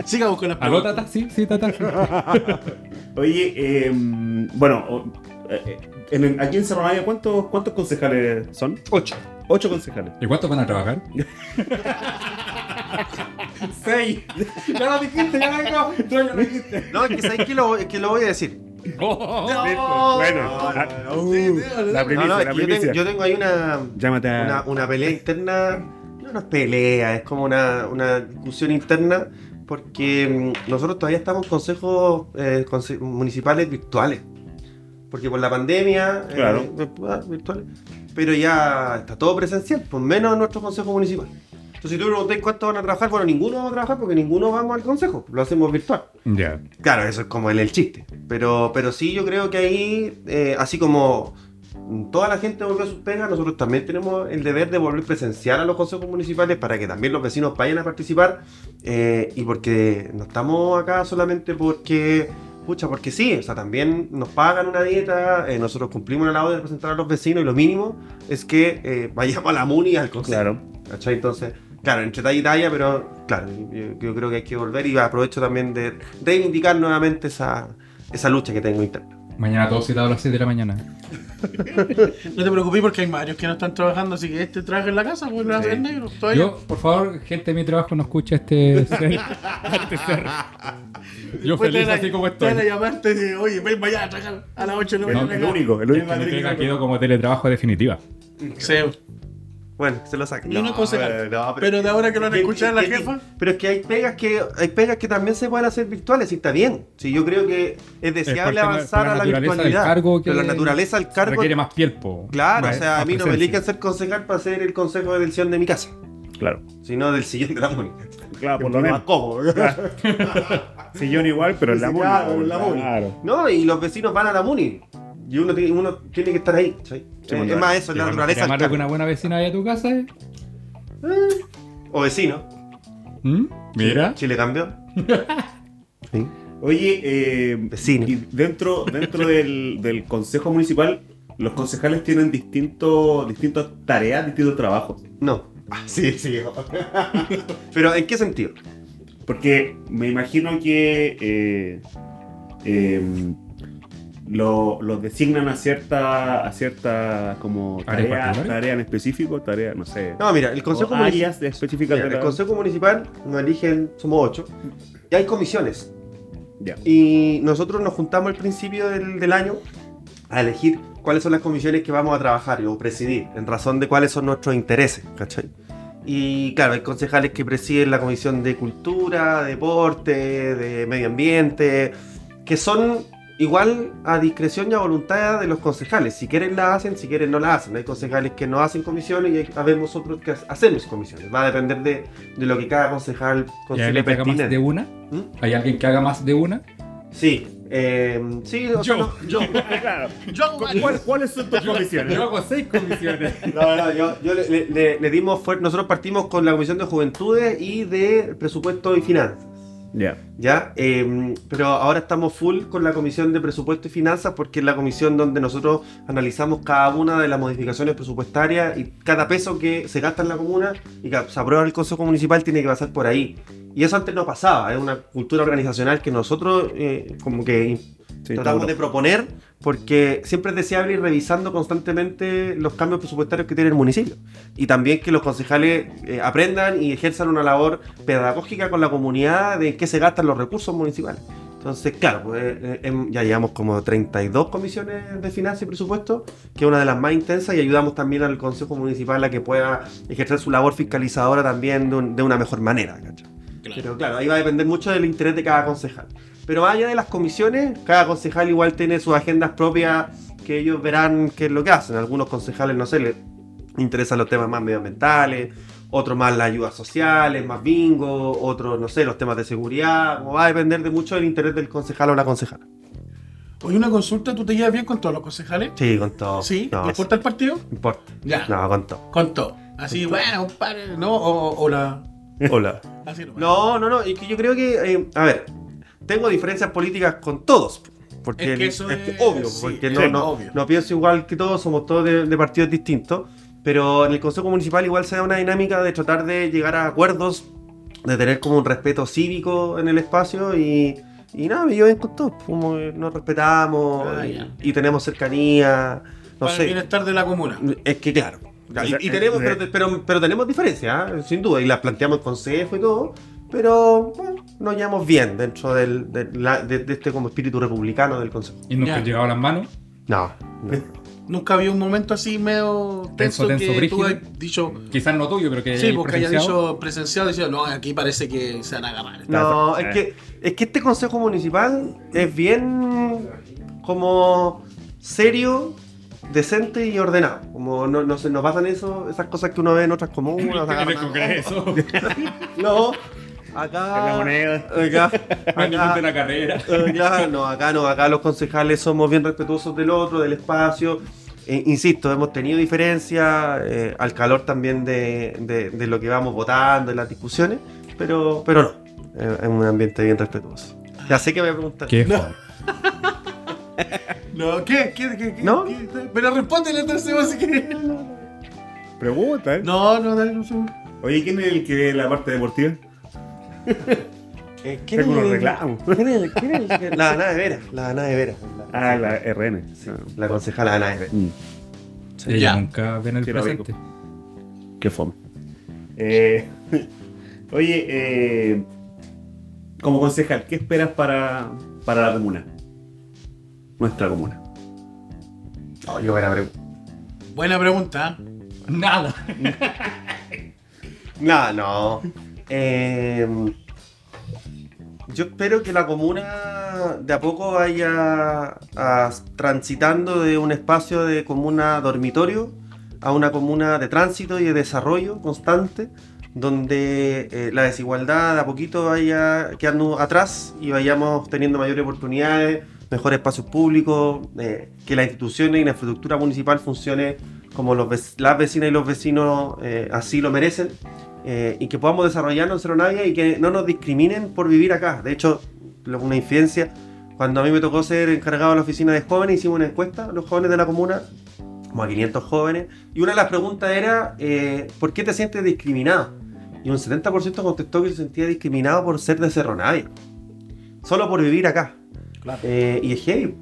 Sigamos con las ¿Aló, preguntas. Tata? Sí, sí, Tata. Oye, eh, bueno, o- eh, en- aquí en Cerro Navia, ¿cuántos, ¿cuántos concejales son? Ocho. Ocho concejales. ¿Y cuántos van a trabajar? Seis. Ya lo dijiste, ya lo dijo. Ya lo dijiste. No, es que sabes que lo, es que lo voy a decir. Bueno, la, Sí, primicia, no, es la que yo, tengo, yo tengo ahí una, Llámate a... una, una pelea interna. no es pelea, es como una, una discusión interna, porque mm, nosotros todavía estamos en consejos eh, conse- municipales virtuales. Porque por la pandemia, eh, Claro. ah, virtuales, pero ya está todo presencial, por menos nuestro consejo municipal. Entonces, si tú me preguntáis cuántos van a trabajar, bueno, ninguno vamos a trabajar porque ninguno vamos al consejo, lo hacemos virtual. Ya. Claro, eso es como el, el chiste. Pero, pero sí, yo creo que ahí, eh, así como toda la gente volvió a sus pegas, nosotros también tenemos el deber de volver presencial a los consejos municipales para que también los vecinos vayan a participar. eh, y porque no estamos acá solamente porque, pucha, porque sí, o sea, también nos pagan una dieta, eh, nosotros cumplimos la labor de representar a los vecinos y lo mínimo es que eh, vayamos a la MUNI al consejo. Claro. ¿Cachai? Entonces, claro, entre talla y talla, pero claro, yo, yo creo que hay que volver y aprovecho también de reivindicar nuevamente esa, esa lucha que tengo interna. Mañana todos citados a las 6 de la mañana. No te preocupes porque hay varios que no están trabajando, así que este traje en la casa, pues lo Sí. hacer negro. Todavía. Yo, por favor, gente de mi trabajo no escucha este ser. este ser. Yo Después te feliz a- así como Te a estoy. llamarte y decir, oye, ven vaya a trabajar a las 8 de la No, mañana. El acá". único, el único. Madrid. pega quedo como teletrabajo definitiva. Sí. Bueno, se lo. Y uno concejal. pero, no, Pero de ahora que lo han escuchado la jefa. Pero es que hay pegas que hay pegas que también se pueden hacer virtuales y está bien. Sí, yo creo que es deseable avanzar la a la virtualidad. cargo que- pero la naturaleza del cargo Requiere más piel, po. Claro, Más- o sea, a mí no me eligen ser concejal para hacer el consejo de elección de mi casa, Claro. sino del sillón de la Mónica. Claro, por lo menos. más cómodo. Sillón igual, pero en la Sí, mona. claro, en la mona. Claro. No, y los vecinos van a la MUNI. Y uno tiene, uno tiene que estar ahí. ¿sí? Sí, Eh, bueno, es más eso, es la naturaleza del llamar a cargo. una buena vecina ahí a tu casa, ¿eh? O vecino. ¿Mm? Mira. Chile cambió. Sí. Oye, eh, Vecino. y dentro, dentro del, del consejo municipal, los concejales tienen distintos, distintas tareas, distintos trabajos. No. Ah, sí, sí. Pero ¿en qué sentido? Porque me imagino que eh, em, lo- los designan a cierta, a cierta como ¿Áreas tarea, tarea en específico, tarea, no sé. No, mira, el consejo municipal. áreas específicas Mira, de el la- consejo municipal nos eligen, somos ocho. Y hay comisiones. Ya. Y nosotros nos juntamos al principio del, del año a elegir cuáles son las comisiones que vamos a trabajar o presidir, en razón de cuáles son nuestros intereses, ¿cachai? Y claro, hay concejales que presiden la comisión de cultura, deporte, de medio ambiente, que son igual a discreción y a voluntad de los concejales. Si quieren la hacen, si quieren no la hacen. Hay concejales que no hacen comisiones y hay, habemos otros que hacemos comisiones. Va a depender de, de lo que cada concejal ¿Y hay considere alguien que haga más pertinente. de una? ¿Mm? ¿Hay alguien que haga más de una? Sí, eh, sí, o sea, Yo. no- yo, Claro. Yo hago varios. ¿Cuál- ¿Cuáles son tus comisiones? Yo hago seis comisiones. No, no, yo, yo le, le- dimos nosotros partimos con la Comisión de Juventudes y de Presupuesto y Finanzas. Ya. ¿Ya? Eh, pero ahora estamos full con la Comisión de Presupuesto y Finanzas porque es la comisión donde nosotros analizamos cada una de las modificaciones presupuestarias y cada peso que se gasta en la comuna y que se aprueba en el Consejo Municipal tiene que pasar por ahí. Y eso antes no pasaba, es una cultura organizacional que nosotros eh, como que Sí, tratamos de proponer porque siempre es deseable ir revisando constantemente los cambios presupuestarios que tiene el municipio y también que los concejales eh, aprendan y ejerzan una labor pedagógica con la comunidad de en qué se gastan los recursos municipales. Entonces, claro, pues, eh, em, ya llevamos como 32 comisiones de finanzas y presupuesto, que es una de las más intensas, y ayudamos también al Consejo Municipal a que pueda ejercer su labor fiscalizadora también de, un- de una mejor manera. ¿cachai? Pero claro, ahí va a depender mucho del interés de cada concejal. Pero más allá de las comisiones, cada concejal igual tiene sus agendas propias que ellos verán qué es lo que hacen. Algunos concejales, no sé, les interesan los temas más medioambientales, otros más las ayudas sociales, más bingo, otros, no sé, los temas de seguridad. O va a depender de mucho del interés del concejal o la concejala. Oye, una consulta, ¿tú te llevas bien con todos los concejales? Sí, con todo. ¿Sí? No, ¿No importa el partido? importa. Ya. No, con todo. Con todo. Así, bueno, compadre, ¿no? O, o la... Hola. No, no, no, es que yo creo que, eh, a ver, tengo diferencias políticas con todos. Porque Es que eso es que es- obvio, sí, porque es no, no, obvio. no pienso igual que todos, somos todos de, de partidos distintos, pero en el Consejo Municipal igual se da una dinámica de tratar de llegar a acuerdos, de tener como un respeto cívico en el espacio y, y nada, me llevo bien con todos, como que nos respetamos Ah, y, tenemos cercanía, no Para el sé. bienestar de la comuna. Es que claro. Y, tenemos, eh, pero, pero, pero tenemos diferencias, ¿eh? sin duda, y las planteamos en consejo y todo, pero bueno, nos llevamos bien dentro del, de, la- de- de este como espíritu republicano del consejo. ¿Y nunca han llegado a las manos? No, no. Nunca había un momento así medio tenso, Tenso, tenso, que tú has dicho. Quizás no tuyo, pero que Sí, porque hayas dicho presenciado, decía, no, aquí parece que se van a agarrar. No, Eh. es que, es que este consejo municipal es bien como serio, decente y ordenado. Como no, no se nos pasan eso, esas cosas que uno ve en otras comunas. No, acá. En la moneda. Acá, acá- de la carrera. Eh, claro, no, acá no, acá los concejales somos bien respetuosos del otro, del espacio. Eh, insisto, hemos tenido diferencias eh, al calor también de, de- de lo que vamos votando, en las discusiones, pero, pero no, eh, es un ambiente bien respetuoso. Ya sé que me voy a preguntar. Qué No. No, ¿qué? ¿Qué? ¿Qué? qué- ¿No? qué? Pero respóndele entonces vos si querés. Pregunta, ¿eh? No, no, dale segundo. Oye, ¿quién es el que ve la parte deportiva? Eh, ¿quién es el- reclamos. ¿Quién es el- quién es el que- La Ana de Vera, la Ana de Vera. La, Ah, la RN. sí, la concejala Ana de Vera. Mm, Ella Ya. nunca ven el Sí, lo presente. qué fome. Eh, oye, eh, como concejal, ¿qué esperas para, para la comuna? Nuestra comuna. Oh, yo buena pregunta. Buena pregunta. ¿eh? Nada. No, no. Eh, yo espero que la comuna de a poco vaya transitando de un espacio de comuna dormitorio a una comuna de tránsito y de desarrollo constante, donde eh, la desigualdad de a poquito vaya quedando atrás y vayamos teniendo mayores oportunidades, mejores espacios públicos, eh, que las instituciones y la infraestructura municipal funcione como las vecinas y los vecinos así lo merecen eh, y que podamos desarrollarnos en Navia y que no nos discriminen por vivir acá. De hecho, una infidencia, cuando a mí me tocó ser encargado de la oficina de jóvenes, hicimos una encuesta a los jóvenes de la comuna, como a 500 jóvenes, y una de las preguntas era, eh, ¿por qué te sientes discriminado? Y un 70% contestó que se sentía discriminado por ser de Cerro Navia, solo por vivir acá. Claro. Eh, y es heavy.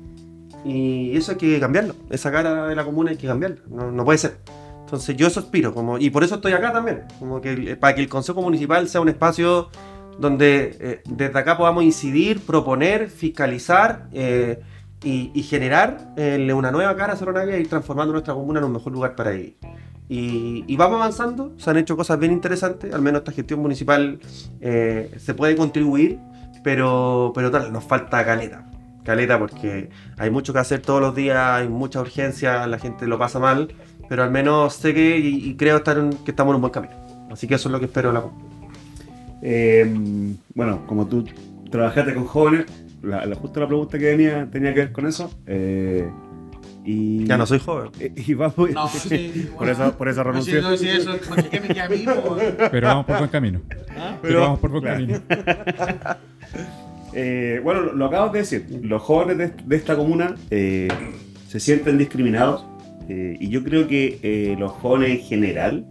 Y eso hay que cambiarlo. Esa cara de la comuna hay que cambiarla. No, no puede ser. Entonces yo eso aspiro. Como, y por eso estoy acá también. Como que el- para que el Consejo Municipal sea un espacio donde eh, desde acá podamos incidir, proponer, fiscalizar eh, y, y generar eh, una nueva cara a Cerro Navia y ir transformando nuestra comuna en un mejor lugar para vivir. Y, vamos avanzando, se han hecho cosas bien interesantes, al menos esta gestión municipal eh, se puede contribuir, pero, pero tal, nos falta caleta. Caleta porque hay mucho que hacer todos los días, hay mucha urgencia, la gente lo pasa mal, pero al menos sé que y, y creo estar en- que estamos en un buen camino. Así que eso es lo que espero de la comuna. Eh, bueno, como tú trabajaste con jóvenes, la, la- justo la pregunta que venía tenía que ver con eso. eh, y, Ya no soy joven. eh, Y vamos. No, sí, por, eso, por eso No, sí, renuncié. no, sí, eso, porque ¿qué me queda mí? Pero vamos por buen camino. ¿Ah? Pero vamos por buen claro. camino. Eh, bueno, lo, lo acabas de decir. Los jóvenes de, de esta comuna eh, se sienten discriminados. Eh, y yo creo que eh, los jóvenes en general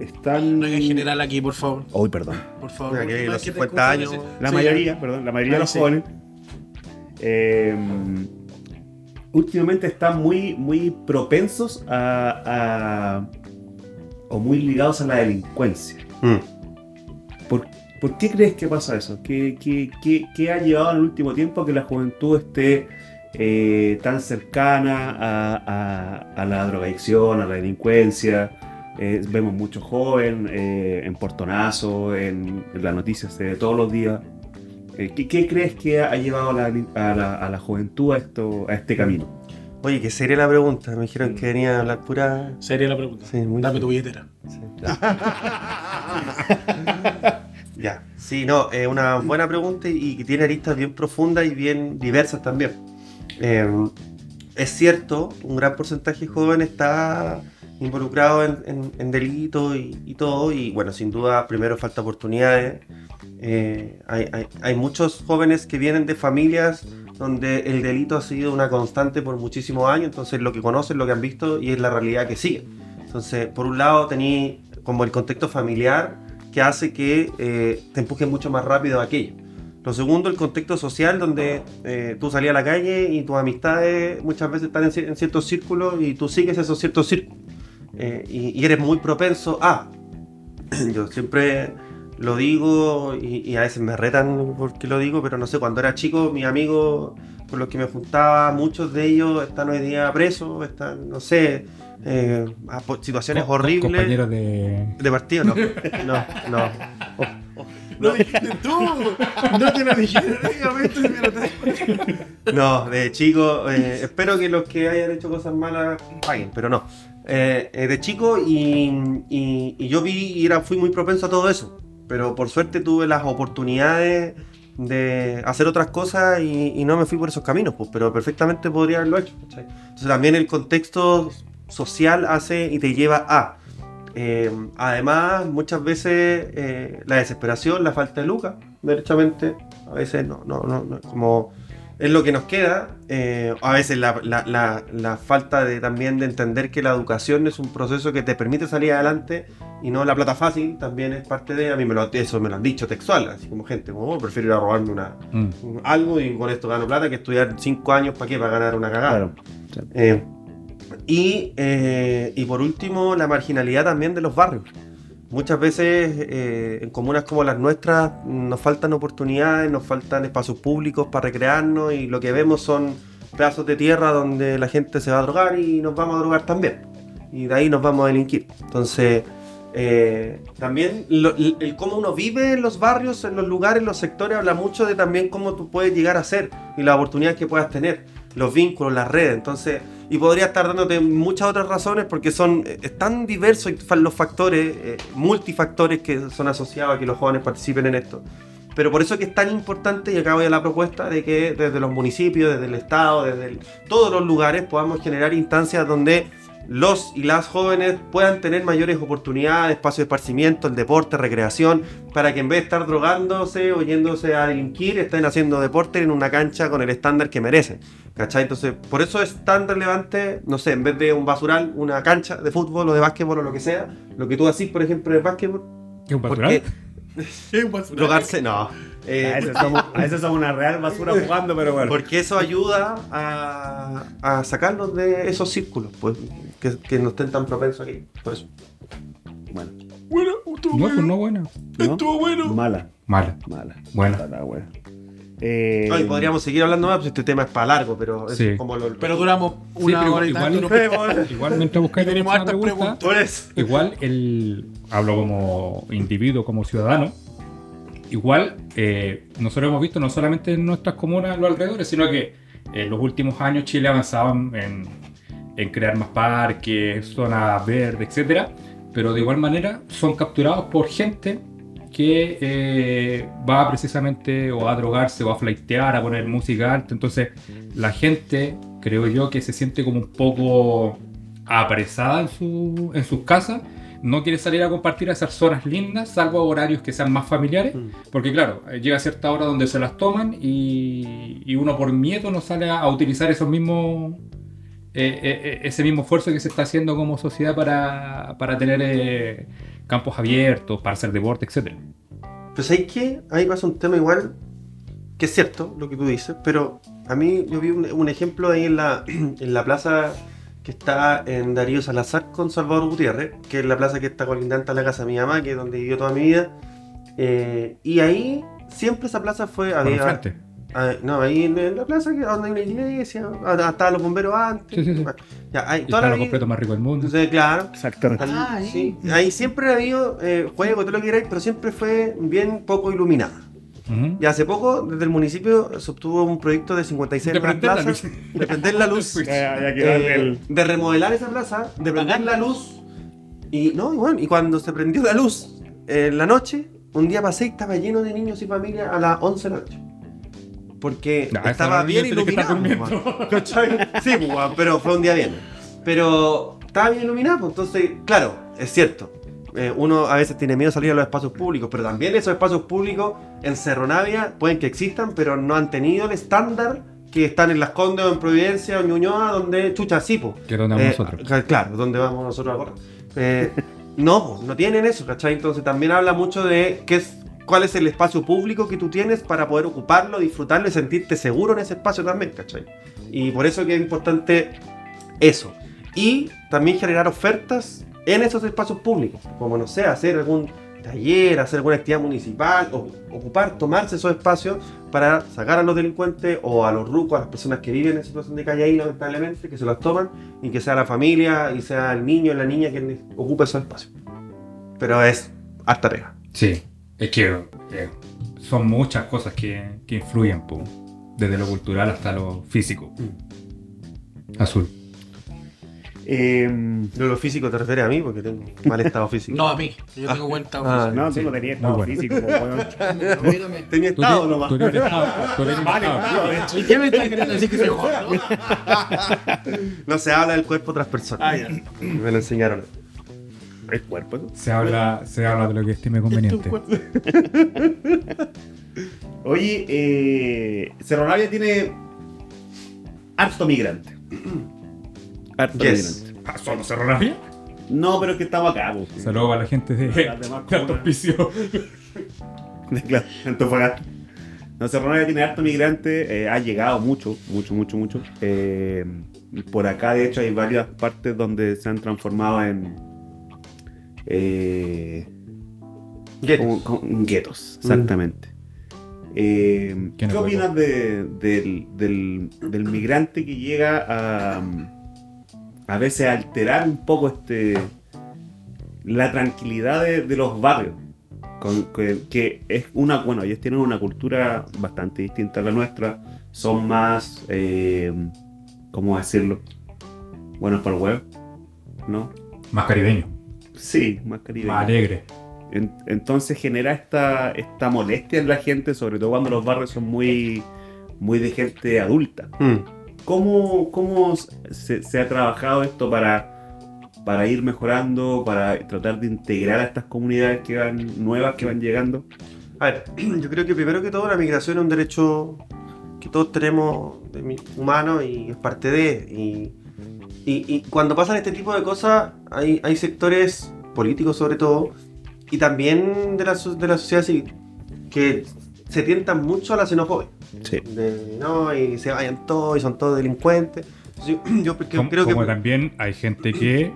están. No hay en general aquí, por favor. Uy, perdón. Por favor. Aquí hay porque los es que te 50 escucho, años. La Sí, mayoría, perdón, la mayoría de los sí. jóvenes eh, últimamente están muy, muy propensos a, a- o muy ligados a la delincuencia. Mm. ¿Por, por qué crees que pasa eso? ¿Qué, qué- qué- qué ha llevado en el último tiempo a que la juventud esté eh, tan cercana a, a- a la drogadicción, a la delincuencia? Eh, vemos mucho joven eh, en portonazo, en, en las noticias de todos los días. Eh, ¿qué, qué crees que ha llevado a la, a la- a la juventud a, esto, a este camino? Oye, que sería la pregunta. Me dijeron que venía a hablar pura. Sería la pregunta. Sí, muy Dame bien. tu billetera. Sí. ya, sí, no, es una buena pregunta y y que tiene aristas bien profundas y bien diversas también. Eh, es cierto, un gran porcentaje jóvenes está involucrado en, en- en delitos y, todo, y bueno, sin duda, primero falta oportunidades. Eh, hay, hay- muchos jóvenes que vienen de familias donde el delito ha sido una constante por muchísimos años, entonces lo que conocen, lo que han visto y es la realidad que sigue. Entonces, por un lado, tení como el contexto familiar que hace que eh, te empujen mucho más rápido a aquello. Lo segundo, el contexto social, donde eh, tú salías a la calle y tus amistades muchas veces están en, ci- en ciertos círculos y tú sigues esos ciertos círculos. Eh, y, y eres muy propenso a. Yo siempre lo digo y, y a veces me retan porque lo digo, pero no sé, cuando era chico, mis amigos con los que me juntaba, muchos de ellos están hoy día presos, están, no sé, eh, a situaciones Co- horribles. Compañeros de. De partido, no. No, no. Lo dijiste tú. No te lo dijiste. No, de chico, eh, espero que los que hayan hecho cosas malas paguen, pero no. Eh, eh, de chico y, y- y yo vi y era, fui muy propenso a todo eso, pero por suerte tuve las oportunidades de hacer otras cosas y, y no me fui por esos caminos, pues, pero perfectamente podría haberlo hecho. Entonces también el contexto social hace y te lleva a... Eh, además, muchas veces eh, la desesperación, la falta de lucas, derechamente, a veces no, no, no, no, como es lo que nos queda. eh, a veces la, la- la- la falta de también de entender que la educación es un proceso que te permite salir adelante y no la plata fácil, también es parte de, a mí me lo, eso me lo han dicho textual, así como gente, como "Oh, prefiero ir a robarme una, Mm. un- algo y con esto gano plata que estudiar cinco años para qué, para ganar una cagada. Claro. Eh, y, eh, y por último, la marginalidad también de los barrios. Muchas veces eh, en comunas como las nuestras nos faltan oportunidades, nos faltan espacios públicos para recrearnos y lo que vemos son pedazos de tierra donde la gente se va a drogar y nos vamos a drogar también. Y de ahí nos vamos a delinquir. Entonces, eh, también lo- el, cómo uno vive en los barrios, en los lugares, en los sectores, habla mucho de también cómo tú puedes llegar a ser y las oportunidades que puedas tener, los vínculos, las redes. Entonces, y podría estar dándote muchas otras razones porque son eh, es tan diversos los factores, eh, multifactores que son asociados a que los jóvenes participen en esto. Pero por eso que es tan importante, y acá voy a la propuesta, de que desde los municipios, desde el Estado, desde todos los lugares podamos generar instancias donde los y las jóvenes puedan tener mayores oportunidades, espacio de esparcimiento, el deporte, recreación, para que en vez de estar drogándose o yéndose a delinquir, estén haciendo deporte en una cancha con el estándar que merecen. ¿Cachai? Entonces, por eso es tan relevante, no sé, en vez de un basural, una cancha de fútbol o de básquetbol o lo que sea, lo que tú haces, por ejemplo, en el básquetbol, ¿Qué un porque basural? drogarse, no. Eh, A veces, somos, a veces somos una real basura jugando, pero bueno. porque eso ayuda a, a sacarnos de esos círculos, pues, que, que no estén tan propensos aquí. Por eso. Bueno, Bueno, estuvo No, pues bueno. no buena. ¿no? Estuvo bueno. Mala, Mala. mala. Buena. Mala, buena. Eh, No, y podríamos seguir hablando más, pues este tema es para largo, pero es Sí. como lo. Pero duramos una pero hora y igual- tanto. no- Igual mientras buscáis tenemos hartas pregunta, preguntas. Igual el. Hablo como individuo, como ciudadano. Igual eh, nosotros hemos visto no solamente en nuestras comunas, en los alrededores, sino que en los últimos años Chile avanzaba en, en crear más parques, zonas verdes, etcétera. Pero de igual manera son capturados por gente que eh, va precisamente o a drogarse o a flaitear, a poner música alta. Entonces la gente, creo yo, que se siente como un poco apresada en, su, en sus casas. No quiere salir a compartir esas zonas lindas, salvo a horarios que sean más familiares. Mm. Porque claro, llega cierta hora donde se las toman y, y uno por miedo no sale a, a utilizar esos mismos, eh, eh, eh, ese mismo esfuerzo que se está haciendo como sociedad para, para tener campos abiertos, para hacer deporte, etc. Pues hay que, ahí pasa un tema igual, que es cierto lo que tú dices, pero a mí yo vi un, un ejemplo ahí en la, en la plaza que está en Darío Salazar con Salvador Gutiérrez, que es la plaza que está colindante a la casa de mi mamá, que es donde vivió toda mi vida. Eh, y ahí siempre esa plaza fue... Por Había, enfrente. Ah, no, ahí en, en la plaza que, donde hay una iglesia, ah, estaban los bomberos antes. Sí, sí, sí. Ya, ahí, Y toda la completo más rico del mundo. Entonces, claro, Exactamente. Ah, ahí. Sí, ahí siempre ha habido eh, juego, todo lo que queráis, pero siempre fue bien poco iluminada. Y hace poco, desde el municipio, se obtuvo un proyecto de 56 De nuevas prender la plazas, luz. de prender la luz, darle eh, de remodelar esa plaza, de prender la luz. Y no, y bueno, y cuando se prendió la luz eh, en la noche, un día pasé y estaba lleno de niños y familias a las 11 de la noche. Porque Nah, esa estaba bien que iluminado. ¿Cachai? Sí, pues, weón, pero fue un día bien. Pero estaba bien iluminado, pues, entonces, claro, es cierto. eh, uno a veces tiene miedo de salir a los espacios públicos, pero también esos espacios públicos en Cerro Navia pueden que existan, pero no han tenido el estándar que están en Las Condes o en Providencia o en Ñuñoa, donde chucha sí, po. Que es donde vamos Eh, nosotros. Claro, donde vamos nosotros ahora. Eh, no, no tienen eso, ¿cachai? Entonces también habla mucho de qué es, cuál es el espacio público que tú tienes para poder ocuparlo, disfrutarlo y sentirte seguro en ese espacio también, ¿cachai? Y por eso que es importante eso. Y también generar ofertas en esos espacios públicos, como no sé, hacer algún taller, hacer alguna actividad municipal, o, ocupar, tomarse esos espacios para sacar a los delincuentes o a los rucos, a las personas que viven en situación de calle ahí, lamentablemente, que se los toman y que sea la familia y sea el niño o la niña quien ocupe esos espacios. Pero es harta pega. Sí, es que eh, son muchas cosas que, que influyen, po, desde lo cultural hasta lo físico. Azul. Eh, No, lo físico te refieres a mí porque tengo mal estado físico. No, a mí. Yo tengo cuenta. Ah, no, sí. tú no tenías estado bueno. físico. Tenía estado nomás. tú estado, Vale, estado. estado, eh. ¿Y qué me estás queriendo decir que soy gordo? No se habla del cuerpo de otras personas. Ah, ya. Me lo enseñaron. El cuerpo. Se habla, se habla de lo que estime conveniente. Oye, eh, Cerro Navia tiene harto migrante. Harto Yes. migrante. Ah, ¿Solo Cerro Navia? No, pero es que estamos acá. pues. Saludos a la gente de, de Alto comunas. Hospicio. Claro, Antofagasta. No, Cerro Navia tiene harto migrante, eh, ha llegado mucho, mucho, mucho, mucho. Eh, por acá, de hecho, hay varias partes donde se han transformado en. Eh, Guetos. exactamente. Eh, ¿Quién ¿Qué opinas de- del, del- del migrante que llega a, a veces a alterar un poco este la tranquilidad de, de los barrios? Con- que, que es una, bueno, ellos tienen una cultura bastante distinta a la nuestra, son más, eh, ¿cómo decirlo? Buenos para el web, ¿no? Más caribeño, Sí, más caribeños. más alegre. En- entonces genera esta, esta molestia en la gente, sobre todo cuando los barrios son muy, muy de gente adulta. Mm. ¿Cómo, cómo se, se ha trabajado esto para, para ir mejorando, para tratar de integrar a estas comunidades que van, nuevas que van llegando? A ver, yo creo que primero que todo la migración es un derecho que todos tenemos de mi- humano y es parte de. Y, y- y cuando pasan este tipo de cosas, hay, hay sectores políticos sobre todo, y también de la, de la sociedad civil, que se tientan mucho a la xenofobia. Sí. De, no, y se vayan todos y son todos delincuentes. Entonces, yo, yo porque Como, creo que... como también hay gente que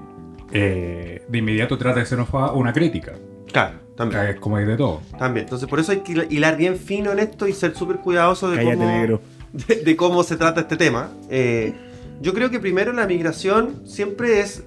eh, de inmediato trata de xenófoba una crítica. Claro, también. Es como hay de todo. También. Entonces por eso hay que hilar bien fino en esto y ser súper cuidadoso de Cállate, cómo... negro. de, de cómo se trata este tema. Eh, yo creo que primero la migración siempre es,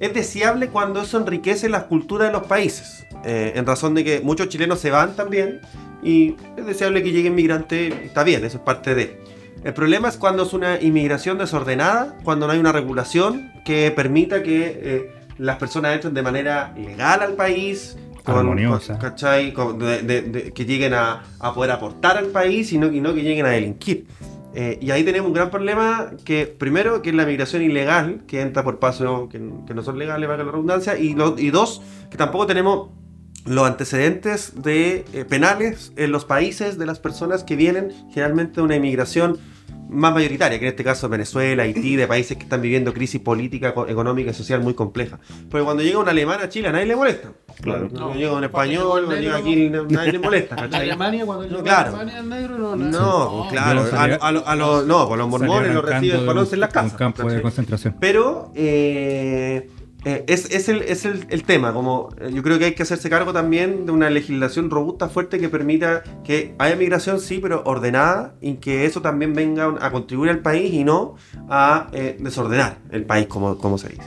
es deseable cuando eso enriquece las culturas de los países. Eh, en razón de que muchos chilenos se van también y es deseable que lleguen migrantes, está bien, eso es parte de. El problema es cuando es una inmigración desordenada, cuando no hay una regulación que permita que eh, las personas entren de manera legal al país, Armoniosa. con- ¿cachai? Con- de- de- de- que lleguen a, a poder aportar al país y no, y no que lleguen a delinquir. Eh, y ahí tenemos un gran problema que, primero, que es la migración ilegal, que entra por pasos que, no son legales, para la redundancia, y, lo- dos, que tampoco tenemos los antecedentes de eh, penales en los países de las personas que vienen generalmente de una inmigración más mayoritaria, que en este caso es Venezuela, Haití, de países que están viviendo crisis política, co- económica y social muy compleja. Porque cuando llega un alemán a Chile a nadie le molesta. Claro. Cuando No. llega un español, cuando llega aquí, nadie le molesta. Alemania, cuando No, llegó claro. a Alemania, el negro no. No, pues, claro, Yo a, salía- a, a los, no, pues los mormones Salió lo arrancando reciben once en las casas. Un campo de concentración. Pero eh, eh, es, es el, es el, el tema, como eh, yo creo que hay que hacerse cargo también de una legislación robusta, fuerte, que permita que haya migración, sí, pero ordenada, y que eso también venga a contribuir al país y no a eh, desordenar el país, como, como se dice.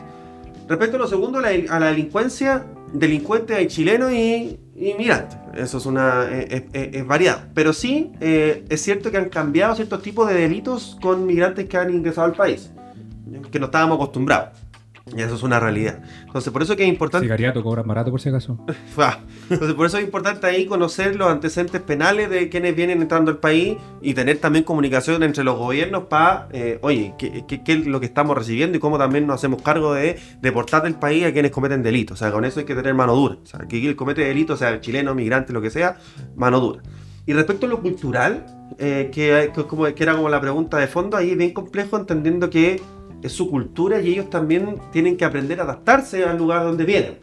Respecto a lo segundo, la- a la delincuencia, delincuentes hay chilenos y y migrantes. Eso es una es, variado. Pero sí, es cierto que han cambiado ciertos tipos de delitos con migrantes que han ingresado al país, que no estábamos acostumbrados. Y eso es una realidad. Entonces, por eso que es importante. Sicariato cobran barato por si acaso. Ah, Entonces, por eso es importante ahí conocer los antecedentes penales de quienes vienen entrando al país y tener también comunicación entre los gobiernos para, oye, ¿qué, qué, qué es lo que estamos recibiendo y cómo también nos hacemos cargo de deportar del país a quienes cometen delitos. O sea, con eso hay que tener mano dura. O sea, que quien comete delitos, sea chileno, migrante, lo que sea, mano dura. Y respecto a lo cultural, eh, que, que como- que era como la pregunta de fondo, ahí es bien complejo entendiendo que es su cultura y ellos también tienen que aprender a adaptarse al lugar donde vienen.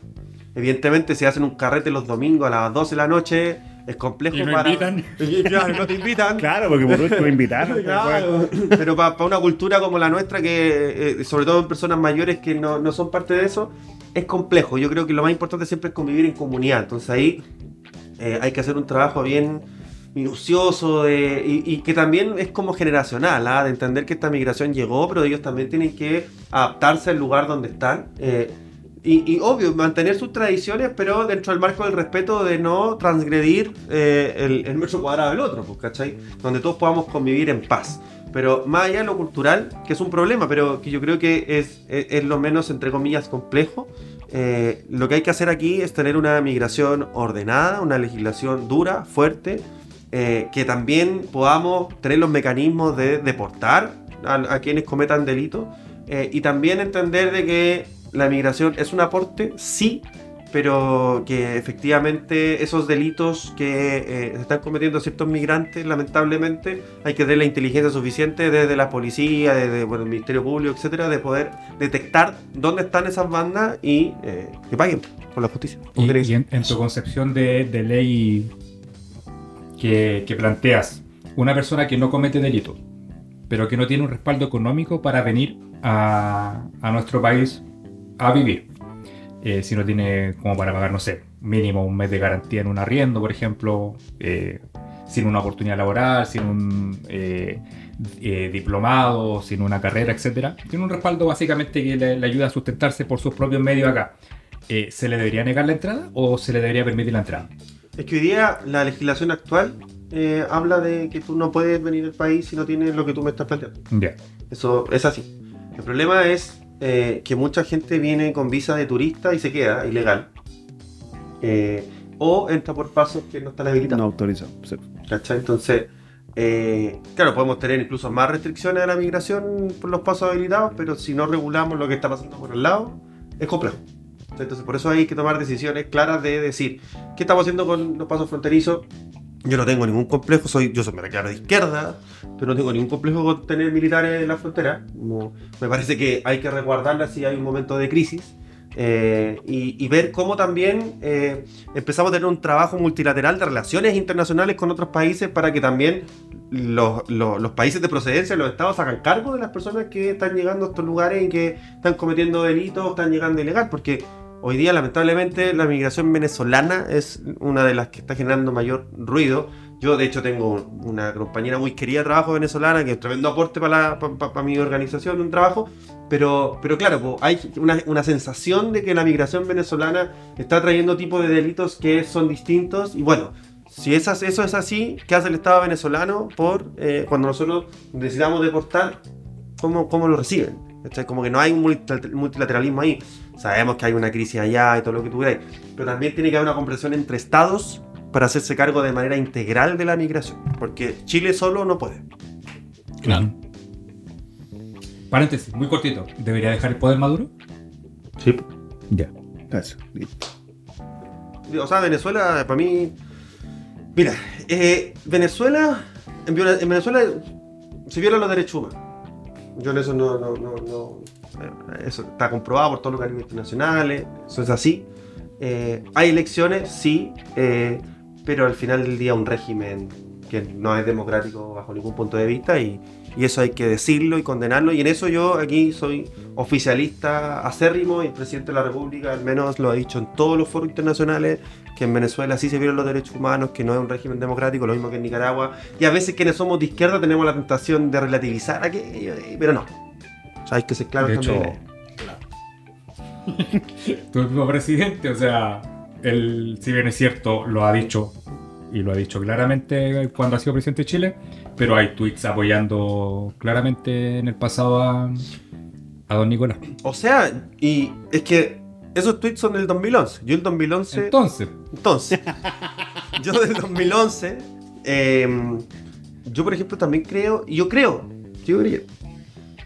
Evidentemente, si hacen un carrete los domingos a las 12 de la noche, es complejo Y no para. invitan. Claro, no te invitan. Claro, porque por último invitaron. pues, Claro, pero para una cultura como la nuestra, que eh, sobre todo en personas mayores que no, no son parte de eso, es complejo. Yo creo que lo más importante siempre es convivir en comunidad. Entonces ahí eh, hay que hacer un trabajo bien minucioso de- y, y que también es como generacional, ¿ah? de entender que esta migración llegó, pero ellos también tienen que adaptarse al lugar donde están. eh, y, y, obvio, mantener sus tradiciones, pero dentro del marco del respeto de no transgredir eh, el, el metro cuadrado del otro, pues, ¿cachai? Donde todos podamos convivir en paz. Pero más allá de lo cultural, que es un problema, pero que yo creo que es, es, es lo menos, entre comillas, complejo, eh, lo que hay que hacer aquí es tener una migración ordenada, una legislación dura, fuerte, eh, que también podamos tener los mecanismos de deportar a, a quienes cometan delitos eh, y también entender de que la migración es un aporte, sí, pero que efectivamente esos delitos que eh, se están cometiendo ciertos migrantes, lamentablemente, hay que tener la inteligencia suficiente desde la policía, desde bueno, el Ministerio Público, etcétera, de poder detectar dónde están esas bandas y eh, que paguen por la justicia. Y, y en, en tu concepción de, de ley que, planteas, una persona que no comete delito, pero que no tiene un respaldo económico para venir a, nuestro país a vivir, eh, si no tiene como para pagar, no sé, mínimo un mes de garantía en un arriendo, por ejemplo, eh, sin una oportunidad laboral, sin un eh, diplomado, sin una carrera, etcétera, tiene un respaldo básicamente que le, le ayuda a sustentarse por sus propios medios acá. ¿Se le debería negar la entrada o se le debería permitir la entrada? Es que hoy día la legislación actual eh, habla de que tú no puedes venir al país si no tienes lo que tú me estás planteando. Ya. Eso es así. El problema es eh, que mucha gente viene con visa de turista y se queda ilegal. Eh, o entra por pasos que no están No habilitados. autorizado. sí. ¿Cachai? Entonces, claro, podemos tener incluso más restricciones a la migración por los pasos habilitados, pero si no regulamos lo que está pasando por el lado, es complejo. Entonces, por eso hay que tomar decisiones claras de decir, ¿qué estamos haciendo con los pasos fronterizos? Yo no tengo ningún complejo, soy, yo soy me declaro de izquierda, pero no tengo ningún complejo con tener militares en la frontera. Me parece que hay que resguardarla si hay un momento de crisis. eh, y, ver cómo también eh, empezamos a tener un trabajo multilateral de relaciones internacionales con otros países para que también los, países de procedencia, los estados, hagan cargo de las personas que están llegando a estos lugares y que están cometiendo delitos, están llegando ilegal, porque hoy día lamentablemente la migración venezolana es una de las que está generando mayor ruido. Yo de hecho tengo una compañera muy querida de trabajo venezolana que es tremendo aporte para, la- pa- pa- pa mi organización, un trabajo, pero, pero claro, po, hay una, una sensación de que la migración venezolana está trayendo tipos de delitos que son distintos y bueno, si esas- eso es así, ¿qué hace el Estado venezolano por eh, cuando nosotros necesitamos deportar? ¿Cómo, cómo lo reciben? ¿Cachai? Como que no hay un multilater- multilateralismo ahí. Sabemos que hay una crisis allá y todo lo que tú queráis, pero también tiene que haber una comprensión entre estados para hacerse cargo de manera integral de la migración, porque Chile solo no puede. Claro. Paréntesis, muy cortito. ¿Debería dejar el poder Maduro? Sí. Ya. Eso. O sea, Venezuela, para mí. Mira, eh, Venezuela. En, Venezuela se violan los derechos humanos. Yo en eso no. no, no, no- eso está comprobado por todos los organismos internacionales. Eso es así. Eh, hay elecciones, sí. eh, pero al final del día, un régimen que no es democrático bajo ningún punto de vista. Y, y eso hay que decirlo y condenarlo. Y en eso yo aquí soy oficialista acérrimo y el presidente de la República al menos lo ha dicho en todos los foros internacionales que en Venezuela sí se violan los derechos humanos, que no es un régimen democrático, lo mismo que en Nicaragua. Y a veces quienes somos de izquierda tenemos la tentación de relativizar aquello, eh, pero no. O sea, hay que ser claro de hecho, también. tu mismo presidente, o sea, él, si bien es cierto, lo ha dicho y lo ha dicho claramente cuando ha sido presidente de Chile, pero hay tweets apoyando claramente en el pasado a, a don Nicolás. O sea, y es que esos tweets son del 2011. Yo el 2011... Entonces, Entonces, yo del 2011, eh, yo por ejemplo también creo, y yo creo, yo creo,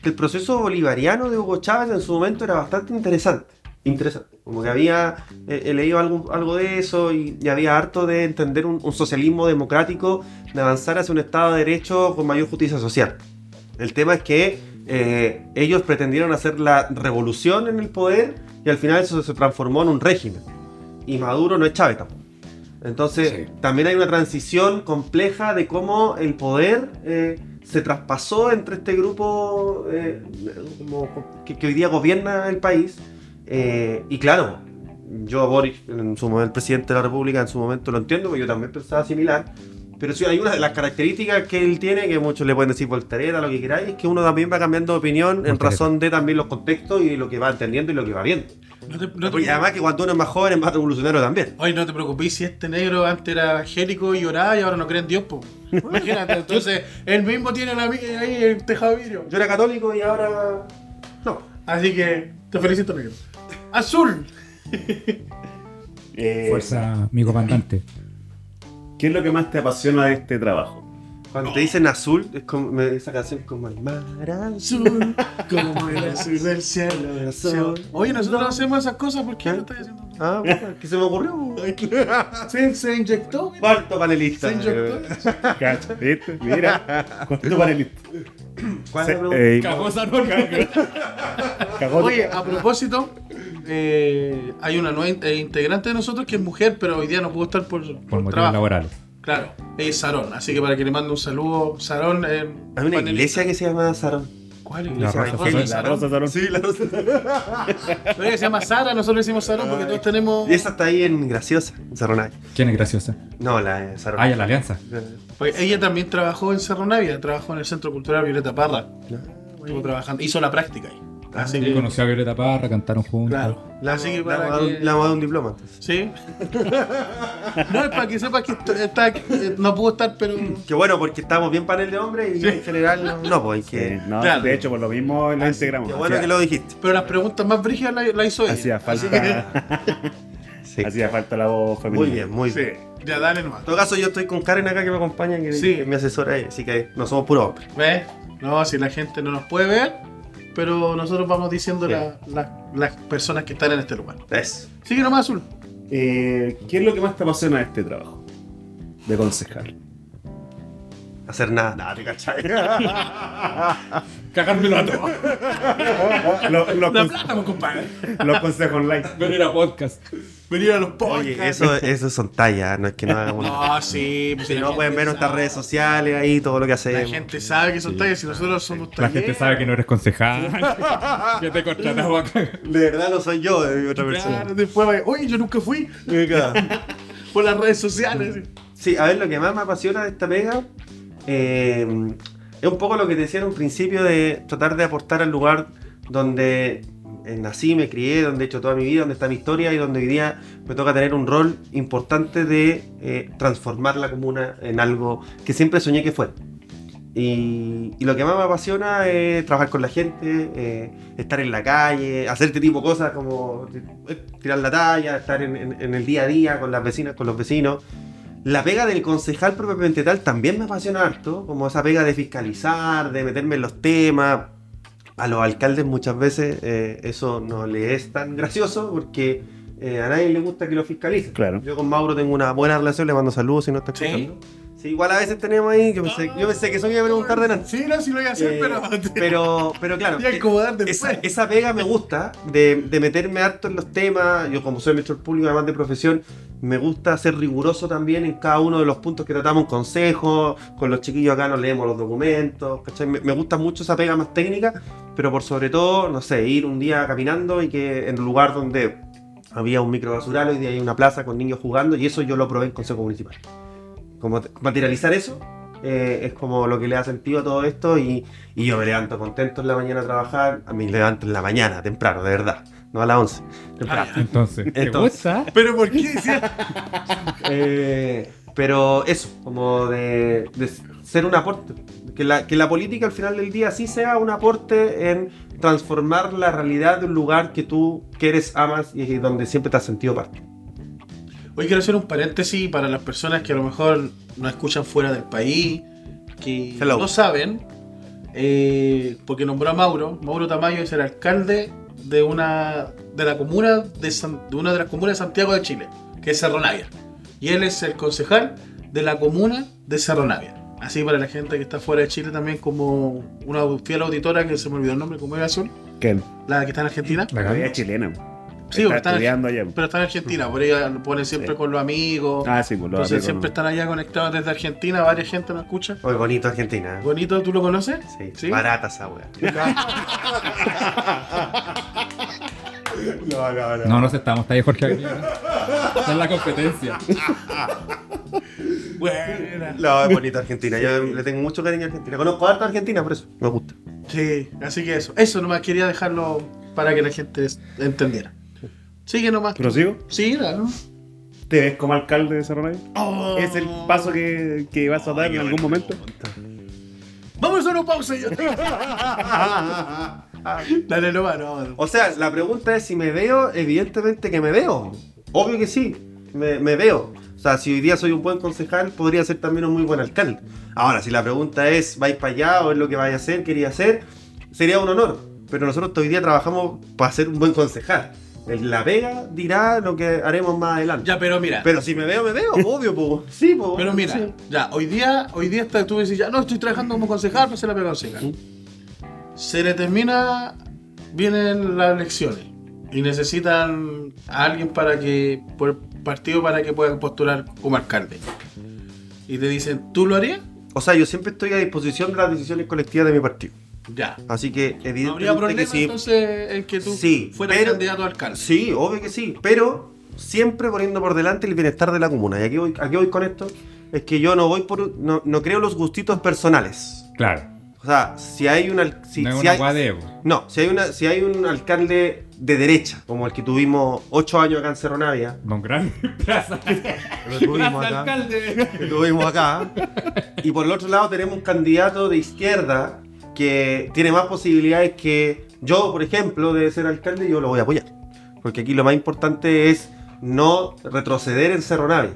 que el proceso bolivariano de Hugo Chávez en su momento era bastante interesante. Interesante. Como que había eh, he leído algo, algo de eso y, y había harto de entender un, un socialismo democrático, de avanzar hacia un Estado de Derecho con mayor justicia social. El tema es que eh, ellos pretendieron hacer la revolución en el poder y al final eso se transformó en un régimen. Y Maduro no es Chávez tampoco. Entonces, Sí. también hay una transición compleja de cómo el poder eh, se traspasó entre este grupo eh, que hoy día gobierna el país. Eh, y claro, yo a Boris, en su momento, el presidente de la República, en su momento lo entiendo, porque yo también pensaba similar. Pero sí, hay una de las características que él tiene, que muchos le pueden decir voltereta, lo que queráis, es que uno también va cambiando de opinión en razón de también los contextos y lo que va entendiendo y lo que va viendo. No te, no te- Y además que cuando uno es más joven es más revolucionario también. Oye, no te preocupes si este negro antes era angélico y lloraba y ahora no cree en Dios, po. Imagínate, entonces él mismo tiene la, ahí el tejado de vidrio. Yo era católico y ahora... No. Así que te felicito, negro. Azul. Eh, Fuerza, mi comandante. ¿Qué es lo que más te apasiona de este trabajo? Cuando te dicen azul, es como, me- esa canción es como el mar Azul, como el azul del cielo. azul. Oye, nosotros hacemos esas cosas porque lo estás haciendo. tú? Ah, bueno, ¿qué se me ocurrió? Se, se inyectó. mira. Cuarto panelista. Se inyectó. Cacha, ¿viste? Mira, ¿cuánto panelista? ¿Cuál Se- es la pregunta? Cagosa no, cagó- Oye, a propósito, eh, hay una nueva in- eh, integrante de nosotros que es mujer, pero hoy día no pudo estar por, por Por motivos trabajo. laborales. Claro, ella es Sarón, así que para que le mande un saludo, Sarón. Eh, Hay una panelista. iglesia que se llama Sarón. ¿Cuál La iglesia? Rosa Oye, Sarón. La Rosa Sarón. Sí, la Rosa ella se llama Sara, nosotros le decimos Sarón porque todos tenemos. Y esa está ahí en Graciosa, en Cerronavia. ¿Quién es graciosa? No, la de Sarón. Ah, ya, la alianza. Pues ella también trabajó en Cerro Navia, trabajó en el Centro Cultural Violeta Parra. Estuvo trabajando, hizo la práctica ahí. Así Sí, que, conoció a Violeta Parra, cantaron juntos. claro. La, Así que para vamos a dar un- que- le vamos a dar un diploma. Sí. no, es para que sepas que está, está- eh, no pudo estar, pero. Qué bueno, porque estamos bien panel de hombres y en general no, no, pues Sí, que. no, Claro. de hecho, por lo mismo la integramos. Qué bueno Hacía- que lo dijiste. Pero las preguntas más brígidas la, la hizo ella. Hacía falta, Sí. hacía falta la voz femenina. Muy bien, muy que- bien. Sí, ya dale nomás. En todo caso, yo estoy con Karen acá que me acompaña, que, Sí. que es mi asesora, ahí, así que no somos puros hombres. ¿Ves? No, si la gente no nos puede ver, pero nosotros vamos diciendo Sí. la- la- las personas que están en este lugar. Es. Sigue nomás, Azul. Eh, ¿Qué es lo que más te apasiona de este trabajo? De concejal. Hacer nada, nada, te cachai. Cagármelo a todo. los, los La plata, pues, compadre. los consejos online. Venir a podcast. Venir a los podcasts. Oye, eso, eso son tallas, no es que no hagamos nada. No, sí. Pues Si la no pueden ver nuestras redes sociales ahí, todo lo que La hacemos. gente sabe que son tallas si nosotros somos La talleres. gente sabe que no eres concejal. que te contratamos acá. De verdad no soy yo, es otra persona. Claro, después va, oye, yo nunca fui por las redes sociales. Sí, a ver, lo que más me apasiona de esta pega eh, es un poco lo que te decía en un principio de tratar de aportar al lugar donde eh, nací, me crié, donde he hecho toda mi vida, donde está mi historia y donde hoy día me toca tener un rol importante de eh, transformar la comuna en algo que siempre soñé que fuera. Y, lo que más me apasiona es trabajar con la gente, eh, estar en la calle, hacer este tipo de cosas como tirar la talla, estar en- en el día a día con las vecinas, con los vecinos. La pega del concejal propiamente tal también me apasiona harto, como esa pega de fiscalizar, de meterme en los temas. A los alcaldes muchas veces eh, eso no le es tan gracioso porque eh, a nadie le gusta que lo fiscalicen. Claro. Yo con Mauro tengo una buena relación, le mando saludos si no está ¿Sí? escuchando. Sí, igual a veces tenemos ahí, yo pensé, yo pensé que eso me iba a preguntar de nada. Sí, no, sí lo voy a hacer, Eh, pero. pero, pero claro, esa, esa pega me gusta, de, de meterme harto en los temas. Yo, como soy administrador público, además de profesión, me gusta ser riguroso también en cada uno de los puntos que tratamos, consejos. Con los chiquillos acá nos leemos los documentos. ¿cachai? Me, me gusta mucho esa pega más técnica, pero por sobre todo, no sé, ir un día caminando y que en un lugar donde había un micro basural, hoy día hay una plaza con niños jugando, y eso yo lo probé en Consejo Municipal. Como te- materializar eso eh, es como lo que le da sentido a todo esto y, y yo me levanto contento en la mañana a trabajar, a mí me levanto en la mañana, temprano, de verdad, no a las 11, temprano. Entonces, ¿te Entonces. gusta? Pero ¿por qué decía? Eh, pero eso, como de, de ser un aporte, que la, que la política al final del día sí sea un aporte en transformar la realidad de un lugar que tú quieres, amas y donde siempre te has sentido parte. Hoy quiero hacer un paréntesis para las personas que a lo mejor nos escuchan fuera del país, que Hello. no saben, eh, porque nombró a Mauro. Mauro Tamayo es el alcalde de una de la comuna de, San- de una de las comunas de Santiago de Chile, que es Cerro Navia. Y él es el concejal de la comuna de Cerro Navia. Así para la gente que está fuera de Chile también como una fiel auditora que se me olvidó el nombre, como era azul, ¿Quién? la que está en Argentina. La La Gaby. vida es chilena. Sí, está está en- estudiando allá. Pero está en Argentina, por ella lo ponen siempre Sí. con los amigos. Ah, sí, pues lo Entonces amigos, siempre están allá conectados desde Argentina, varias gente nos escucha. Hoy bonito Argentina. ¿eh? Bonito, ¿tú lo conoces? Sí, barata esa wea. No, no, no. No, no aceptamos, está ahí Jorge Aguilera. Esa es la competencia. Buena. No, es bonita Argentina. Yo le tengo mucho cariño a Argentina. Conozco harta Argentina, por eso me gusta. Sí, así que eso. Eso nomás quería dejarlo para que la gente entendiera. Sigue nomás. ¿Prosigo? Sí, dale. ¿Te ves como alcalde de Cerro Navia? Oh. ¿Es el paso que, que vas a dar en algún momento? Vamos a hacer una pausa. yo. Dale nomás, no, no. O sea, la pregunta es si me veo, evidentemente que me veo. Obvio que sí, me, me veo. O sea, si hoy día soy un buen concejal, podría ser también un muy buen alcalde. Ahora, si la pregunta es, ¿vais para allá o es lo que vais a hacer, quería hacer? Sería un honor. Pero nosotros hoy día trabajamos para ser un buen concejal. El- La Vega dirá lo que haremos más adelante. Ya, pero mira. Pero si me veo, me veo, obvio, po. Sí, po. Pero mira, Sí. ya, hoy día, hoy día está, tú decís, ya no, estoy trabajando como concejal, no se la pega concejal. Se le termina, vienen las elecciones y necesitan a alguien para que, por el partido para que pueda postular como alcalde. Y te dicen, ¿tú lo harías? O sea, yo siempre estoy a disposición de las decisiones colectivas de mi partido. Ya. Así que, ¿No habría evidentemente problema que sí. entonces en que tú Sí, fueras pero- candidato a alcalde? Sí, obvio que sí, pero siempre poniendo por delante el bienestar de la comuna. Y aquí voy, aquí voy con esto, es que yo no voy por, no, no creo los gustitos personales. Claro. O sea, si hay un al- si, no si una hay- ego. no, si hay una, si hay un alcalde de derecha, como el que tuvimos ocho años acá en Cerro Navia, Don Gran Plaza. lo tuvimos Plaza acá, alcalde. que tuvimos acá, y por el otro lado tenemos un candidato de izquierda que tiene más posibilidades que yo, por ejemplo, de ser alcalde, yo lo voy a apoyar. Porque aquí lo más importante es no retroceder en Cerro Navia.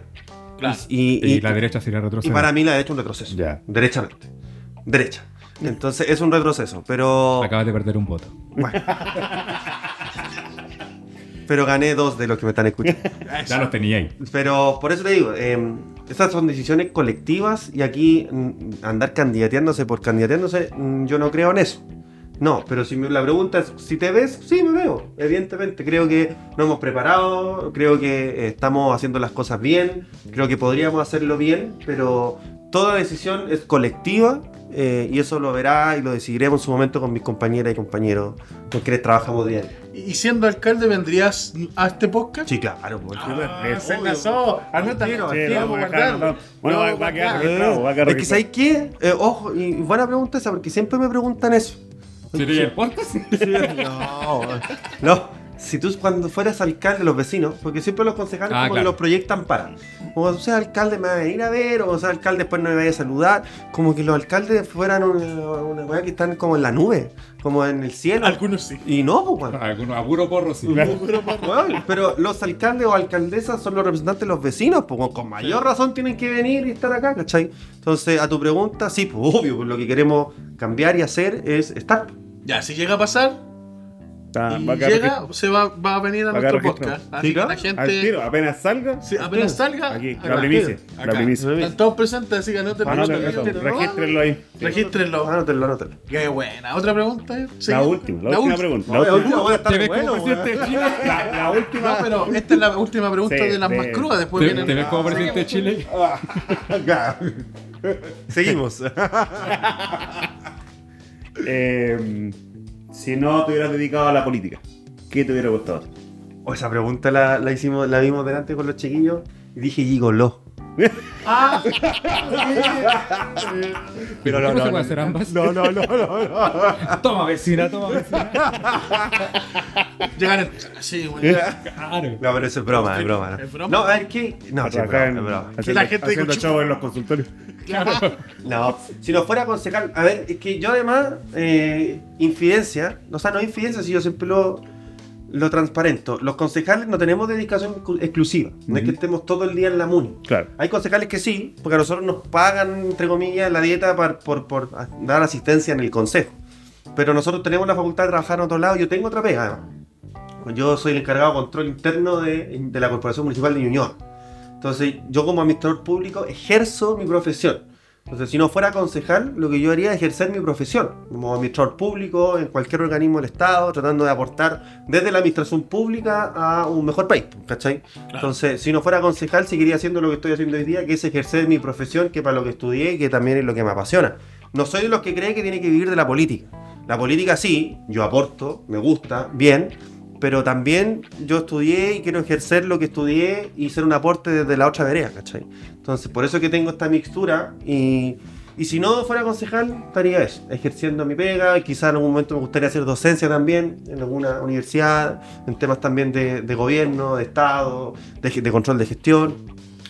Claro. Y, Y y- la derecha sería y retroceder. para mí la derecha es un retroceso. Ya. Derechamente. Derecha. Entonces es un retroceso, pero Acabas de perder un voto. pero gané dos de los que me están escuchando. Ya los tenía ahí. Pero por eso te digo, eh, estas son decisiones colectivas y aquí mm, andar candidateándose por candidateándose, mm, yo no creo en eso. No, pero si me, la pregunta es si te ves, sí me veo, evidentemente. Creo que nos hemos preparado, creo que eh, estamos haciendo las cosas bien, creo que podríamos hacerlo bien, pero toda decisión es colectiva eh, y eso lo verá y lo decidiremos en su momento con mis compañeras y compañeros con quienes trabajamos diario. Y siendo alcalde, ¿vendrías a este podcast? Sí, claro. Ah, se. Anota, no, no. Bueno, va- a quedar registrado, va a quedar Es que. ¿sabes qué? Eh, ojo, y buena pregunta esa, porque siempre me preguntan eso. ¿Sería el podcast? No, no. Si tú cuando fueras alcalde, los vecinos, porque siempre los concejales Ah, como que los proyectan para. O seas alcalde me va a venir a ver, o seas alcalde después no me vaya a saludar. Como que los alcaldes fueran una, weá que están como en la nube, como en el cielo. Algunos sí. Y no, pues. Algunos a puro porro sí. Pero los alcaldes o alcaldesas son los representantes de los vecinos, pues con mayor razón tienen que venir y estar acá, ¿cachai? Entonces, a tu pregunta, sí, pues obvio, pues lo que queremos cambiar y hacer es estar. Ya, si llega a pasar Está- y va a quedar llega, se va, va a venir a Va nuestro podcast. Así Sí, que la gente. Al tiro, apenas salga. Sí, apenas salga. Aquí, acá. la primicia. Acá. La primicia. Están todos presentes, así que anoten Anoten anoten, eso, anoten. Regístrenlo ahí. Regístrenlo. Anótenlo, anótenlo. Qué buena. ¿Otra pregunta? eh? La última, la última pregunta. No, La última- voy a estar ¿Te bueno? La, la última. No, pero esta es la última pregunta Sí, de las de- más crudas. Después ¿Te, vienen. te ves como presidente de Chile? Seguimos. Eh, si no te hubieras dedicado a la política, ¿qué te hubiera gustado? O esa pregunta la, la hicimos, la vimos delante con los chiquillos y dije gigoló. Ah, Pero no, no, se puede hacer ambas. No, no, no, no, no. Toma vecina, toma vecina. llegan en. Sí, güey. Claro. No, pero eso es broma, es broma. ¿no? ¿Es broma? No, a ver, ¿qué? No, sí, es broma, en- es broma. haciendo, la gente haciendo show en los consultorios. No, si no fuera concejal, a ver, es que yo además, eh, infidencia, o sea, no infidencia, si yo siempre lo, lo transparento. Los concejales no tenemos dedicación exclu- exclusiva, no es que estemos todo el día en la MUNI. Claro. Hay concejales que sí, porque a nosotros nos pagan, entre comillas, la dieta par- por, por dar asistencia en el consejo. Pero nosotros tenemos la facultad de trabajar en otro lado. Yo tengo otra pega. Yo soy el encargado de control interno de, de la Corporación Municipal de Ñuñoa. Entonces, yo como administrador público ejerzo mi profesión. Entonces, si no fuera concejal, lo que yo haría es ejercer mi profesión como administrador público en cualquier organismo del Estado, tratando de aportar desde la administración pública a un mejor país, ¿cachai? Entonces, si no fuera concejal, seguiría haciendo lo que estoy haciendo hoy día, que es ejercer mi profesión, que para lo que estudié y que también es lo que me apasiona. No soy de los que cree que tiene que vivir de la política. La política sí, yo aporto, me gusta, bien, pero también yo estudié y quiero ejercer lo que estudié y ser un aporte desde la otra vereda, ¿cachai? Entonces, por eso que tengo esta mixtura y, y si no fuera concejal, estaría eso, ejerciendo mi pega, quizá en algún momento me gustaría hacer docencia también en alguna universidad, en temas también de, de gobierno, de Estado, de, control de gestión,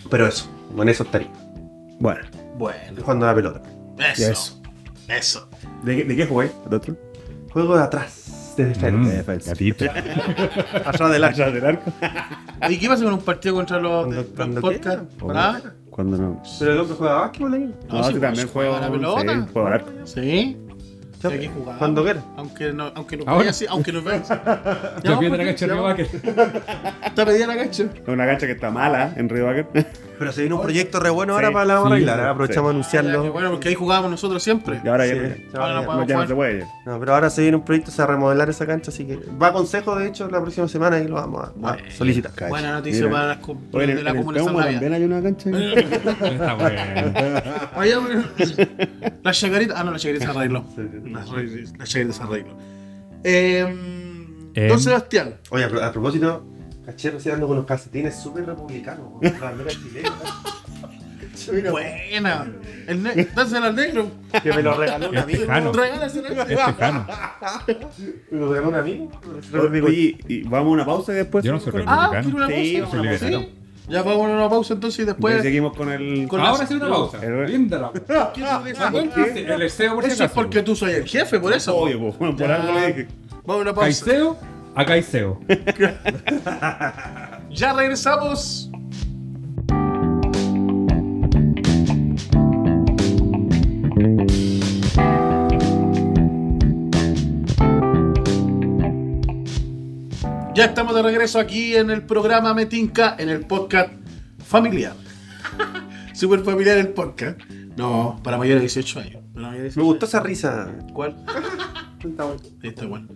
pero eso, en eso estaría, Bueno, Bueno, jugando a la pelota. eso. Eso. Eso. ¿de, qué- de qué jugué? ¿El otro? Juego de atrás, de defensa. Mm, defensa. gatito. Atrás del arco. Atrás del arco. ¿Y qué pasa con un partido contra los, de- Cuando- los cuando podcasts? quiera. ¿Ah? Cuando no. Pero el hombre juega básquetbol ahí. No, sí, sí, también juega la pelota. Sí, juego al arco. Sí. Hay que jugar. Cuando quiera. Aunque no, aunque no Ahora. veas, sí, aunque no veas. Ya viene la cancha de. Río Está pedida la cancha. Es una cancha que está mala en Río Baker. Pero se viene un proyecto re bueno Sí, ahora para la sí, ¿eh? Aprovechamos a anunciarlo. Bueno, porque ahí jugábamos nosotros siempre. Y ahora ya, Sí, ya- Ahora no ya- podemos ya no jugar. se puede. No, pero ahora se viene un proyecto, se va a remodelar esa cancha, así que va a consejo, de hecho, la próxima semana y lo vamos a, solicitar. Buena noticia Mira. para las de la Salvador. también hay una cancha. Está bueno. La chacarita. Ah, no, la chacarita se arregló. La, chacarita se arregló. Eh, Em. Don Sebastián. Oye, a propósito, caché recién ando con los calcetines súper republicanos, con la bandera chilena. Mira, Buena. El ne Dásela al negro. que me lo regaló un Es amigo. tejano. Regálasela. Es tejano. Me lo regaló un amigo. Oye, y vamos a una pausa y después. Yo no soy con- Ah. ¿quiere una Sí, pausa? libertario. ¿Sí? Ya vamos a una pausa entonces y Después después. seguimos con el. Con Ahora las- sí una pausa. El- Linda la pausa. ¿Qué tú dices? Sí, El deseo por si Eso es acaso. porque tú soy el jefe, por eso. Obvio, po, por Ya. algo le dije. Vamos a una pausa. Caicedo a Caicedo. Ya regresamos. Ya estamos de regreso aquí en el programa Metinca, en el podcast familiar. Super familiar el podcast. No, para mayores de 18 años. Para mayores de Me 18 gustó esa risa. ¿Cuál? Está bueno. Está bueno.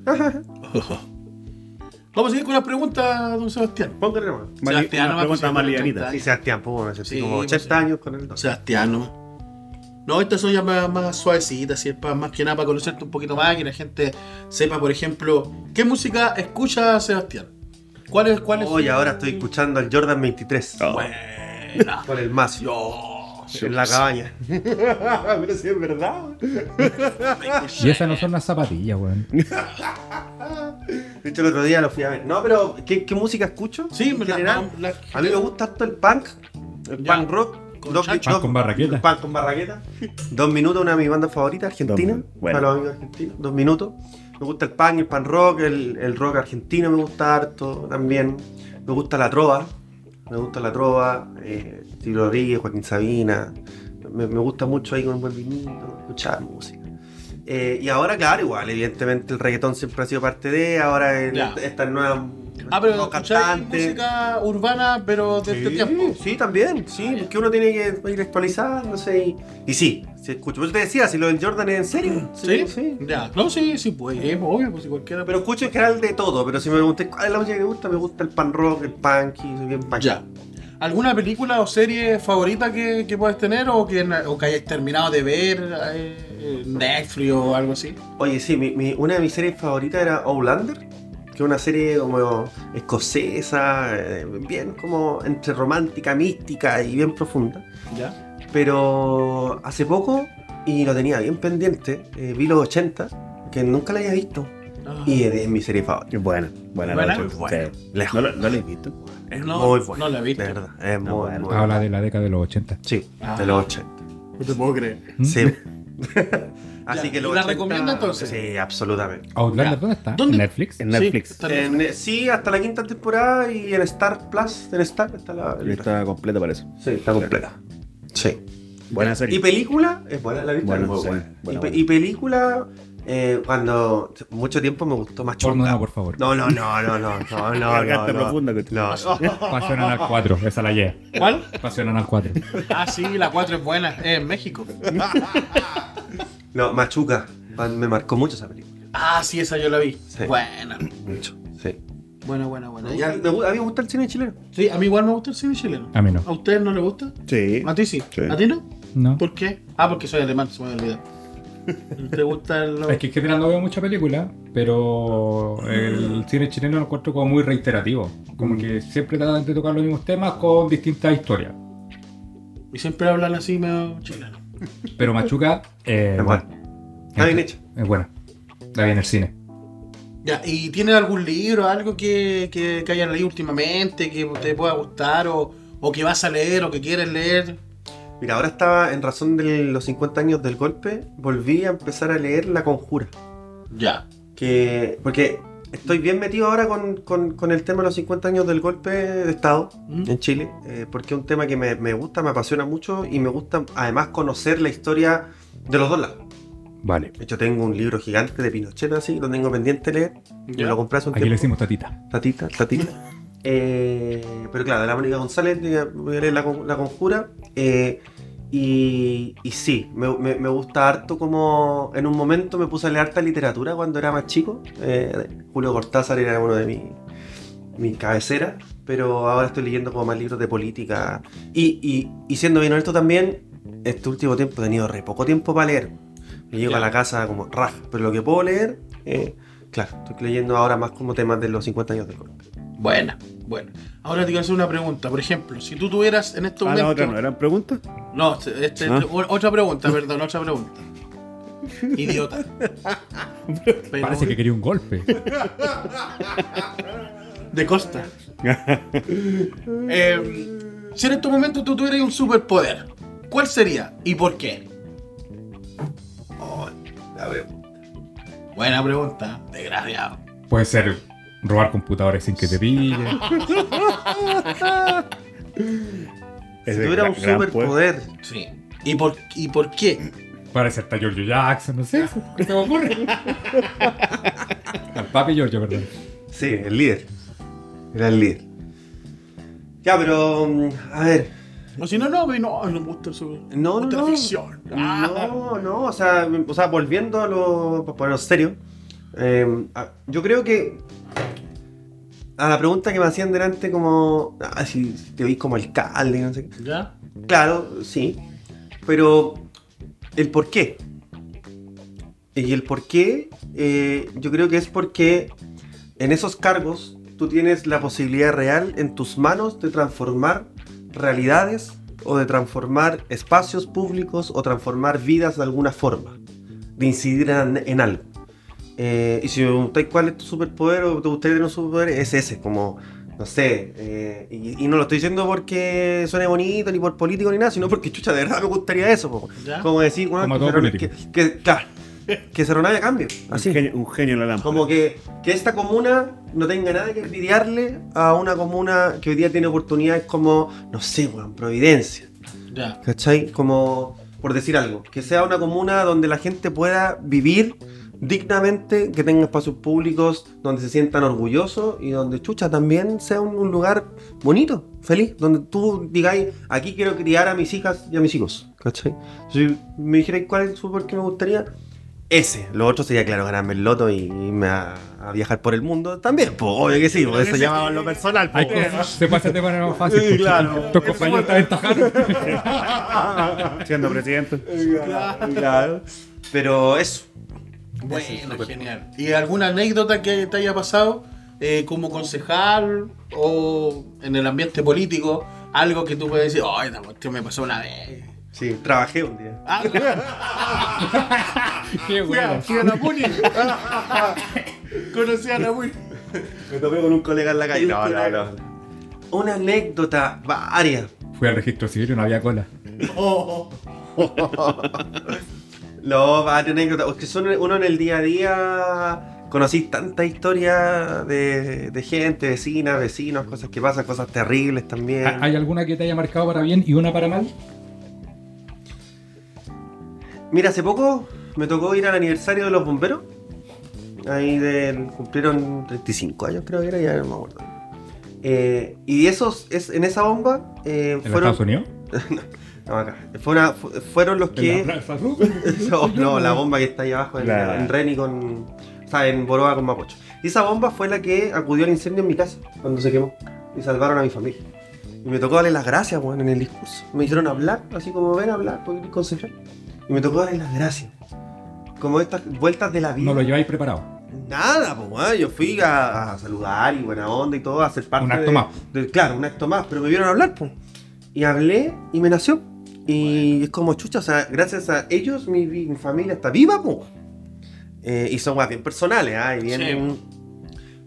Vamos a seguir con la pregunta, don Sebastián. Póngale nomás. Sebastián, una pregunta más livianita. 30. Sí, Sebastián, pues, me sentí Sí, como pues, 80 sí. años con el dos. Sebastián, ¿no? No, estas son ya más, más suavecitas, ¿sí? Más que nada para conocerte un poquito más y la gente sepa, por ejemplo, qué música escucha Sebastián. ¿Cuál es? Cuál es su- ahora estoy escuchando al Jordan 23. Oh. Buena. Con el mazo. Yo. En la cabaña. Pero sí es verdad. Y esas no son las zapatillas, weón. De hecho, el otro día lo fui a ver. No, pero ¿qué, qué música escucho? Sí, en la- general. la- A mí me gusta harto el punk, el Ya. punk rock. Con dos- Punk con barraqueta. Punk con barraqueta. Dos minutos, una de mis bandas favoritas, argentina. Dos- bueno. Para los amigos argentinos. Dos minutos. Me gusta el punk, el punk rock, el, el rock argentino me gusta harto también. Me gusta la trova. Me gusta la trova. Eh, Tiro Rodríguez, Joaquín Sabina. Me, me gusta mucho ahí con un buen vinito, escuchar música. Eh, y ahora, claro, igual, evidentemente el reggaetón siempre ha sido parte de, ahora en estas nuevas Ah, pero nuevos escucháis música urbana, pero de este Sí, tiempo. sí, también, sí, porque uno tiene que ir actualizándose y, y sí, sí escucho. Por eso te decía, si lo del Jordan es en serio. ¿Sí? sí. Ya. No, sí, sí, pues, es obvio, pues si cualquiera. Pero escucho en general de todo, pero si me pregunté cuál es la música que me gusta, me gusta el pan rock, el punk, y soy bien punk. Ya. ¿Alguna película o serie favorita que, que puedes tener o que, o que hayas terminado de ver eh, en Netflix o algo así? Oye, sí, mi- mi- una de mis series favoritas era Outlander, que es una serie como escocesa, eh, bien como entre romántica, mística y bien profunda. Ya. Pero hace poco, y lo tenía bien pendiente, eh, vi los 80, que nunca la había visto. Y es, es mi serie favorita. Es buena, buena, ¿Buena? la. Buena. Sí. ¿No, la- ¿No la has visto? Es No, muy buena. no la he visto. De verdad, es muy, buena. muy Habla de la década de los 80. Sí, Ah. de los 80. No te puedo creer. ¿Mm? Sí. Así Ya, que ¿y los la 80 recomienda entonces? Sí, absolutamente. Outlander, Ya. ¿dónde está? ¿Dónde? ¿En Netflix? En Netflix. Sí, en En- sí, hasta la quinta temporada y en Star Plus, en Star está la. el- Está completa para eso. Sí, está completa. Sí. Buena Y serie. película, es buena la vista. Buena, muy sí, buena. buena, y, buena. y película, eh, cuando mucho tiempo me gustó más chunga. no, por favor. No, no, no, no, no, no, no, no, no. profunda que- No, Pasión Anal 4, esa la lleva. ¿Cuál? Pasión Anal 4. Ah, sí, la 4 es buena, es en México. no, Machuca. Me marcó mucho esa película. Ah, sí, esa yo la vi. Sí. Buena. Mucho, sí. Buena, buena, buena. Me Ya- gusta- me gusta- a mí me gusta el cine chileno. Sí, a mí igual me gusta el cine chileno. A mí no. ¿A ustedes no les gusta? Sí. ¿A ti sí? Sí. ¿A ti no? No. ¿Por qué? Ah, porque soy alemán, se me había olvidado. ¿Te gusta el.? Es que en general no veo mucha película, pero el cine chileno lo encuentro como muy reiterativo. Como que siempre tratan de tocar los mismos temas con distintas historias. Y siempre hablan así medio chileno. Pero Machuca eh, Es bueno, Está bien hecho. es buena. La vi en el cine. Ya, ¿y tienes algún libro, algo que, que, que hayas leído últimamente, que te pueda gustar, o, o que vas a leer, o que quieres leer? Mira, ahora estaba en razón de los 50 años del golpe, volví a empezar a leer La Conjura. Ya. Que, porque estoy bien metido ahora con, con- con el tema de los 50 años del golpe de Estado ¿Mm? en Chile, eh, porque es un tema que me, me gusta, me apasiona mucho y me gusta además conocer la historia de los dos lados. Vale. De hecho, tengo un libro gigante de Pinochet así, lo tengo pendiente de leer. Ya. Me lo compré hace un Aquí le tiempo. decimos tatita. Tatita, tatita. Eh, pero claro, de la Mónica González voy a leer la, Con- la conjura. eh, y, y sí, me, me- me gusta harto como en un momento me puse a leer harta literatura cuando era más chico. eh, Julio Cortázar era uno de mis mis cabeceras, pero ahora estoy leyendo como más libros de política. Y, y, y siendo bien honesto también, este último tiempo he tenido re poco tiempo para leer. Me llego a la casa como raja, pero lo que puedo leer, eh, claro, estoy leyendo ahora más como temas de los 50 años del golpe. Buena, bueno. Ahora te quiero hacer una pregunta. Por ejemplo, si tú tuvieras en estos Ah, momentos. otra no, ¿eran preguntas? No, este- este- Ah. otra pregunta, perdón, otra pregunta. Idiota. Pero- Parece que quería un golpe. De costa. Eh, si en estos momentos tú tuvieras un superpoder, ¿cuál sería y por qué? Oh, la. Buena pregunta, desgraciado. Puede ser robar computadores sin que te pillen. Si tuviera un superpoder, Sí. ¿Y por, ¿Y por qué? Ser hasta Giorgio Jackson, no sé. ¿Qué se me ocurre? Al papi Giorgio, perdón. sí, el líder. Era el líder. Ya, pero, mm, a ver, O si no, no, no, no me gusta el super- No, no, la no. ficción. No, no, o sea, o sea volviendo a lo. para ponerlo serio. eh, yo creo que. A la pregunta que me hacían delante, como. Ah, si, si te veis como alcalde, no sé qué. ¿Ya? Claro, sí. Pero. El por qué. Y el por qué, eh, yo creo que es porque en esos cargos tú tienes la posibilidad real en tus manos de transformar realidades o de transformar espacios públicos o transformar vidas de alguna forma, de incidir en, en algo. Eh, y si me preguntáis cuál es tu superpoder o te gustaría tener un superpoder, es ese, como, no sé, eh, y, y no lo estoy diciendo porque suene bonito, ni por político, ni nada, sino porque, chucha, de verdad me gustaría eso. ¿Ya? como decir, bueno, Como que, político. que, que- claro, que se renueve a cambio, Un así. genio, un genio en la lámpara. Como que, que esta comuna no tenga nada que envidiarle a una comuna que hoy día tiene oportunidades como, no sé, weón, Providencia. Ya. ¿Cachai? Como, por decir algo, que sea una comuna donde la gente pueda vivir dignamente, que tenga espacios públicos donde se sientan orgullosos y donde Chucha también sea un, un lugar bonito, feliz, donde tú digáis, aquí quiero criar a mis hijas y a mis hijos, ¿cachai? Si me dijerais cuál es el super que me gustaría, ese. Lo otro sería, claro, ganarme el loto y irme a, a viajar por el mundo también, pues obvio que sí, pues eso ya va en lo personal, pues. se hacer de manera más fácil. Sí, porque claro. Tus compañeros te aventajaron. Siendo presidente. Claro. Pero eso. Bueno, genial. ¿Y alguna anécdota que te haya pasado eh, como concejal o en el ambiente político? Algo que tú puedes decir, ay, esta cuestión me pasó una vez. Sí, trabajé un día. Ah, Qué bueno. fui a la Puni. Conocí a la Puni. Me topé con un colega en la calle. No, no, no. Una anécdota, varias. Fui al registro civil y no había cola. No, anécdotas. Porque son uno en el día a día. Conocí tanta historia de, de gente, vecinas, vecinos, cosas que pasan, cosas terribles también. ¿Hay alguna que te haya marcado para bien y una para mal? Mira, hace poco me tocó ir al aniversario de los bomberos. Ahí del, cumplieron 35 años, creo que era, ya no me acuerdo. Eh, y esos, es, en esa bomba eh, ¿En fueron. Estados Unidos? No, acá. Fue una- fu- fueron los ¿En que. la no, no, la bomba que está ahí abajo en, Reni con. O sea, en Boroa con Mapocho. Y esa bomba fue la que acudió al incendio en mi casa cuando se quemó. Y salvaron a mi familia. Y me tocó darle las gracias, weón, en el discurso. Me hicieron hablar, así como ven a hablar, porque concejal. Y me tocó darle las gracias. como estas vueltas de la vida. No lo lleváis preparado. Nada, pues, yo fui a, a saludar y buena onda y todo, a ser parte Un acto de- más. de- claro, un acto más, pero me vieron hablar, pues. Y hablé y me nació. Y es como chucha, o sea, gracias a ellos mi, mi familia está viva, pues. Eh, y son más bien personales, ¿ah? Y bien,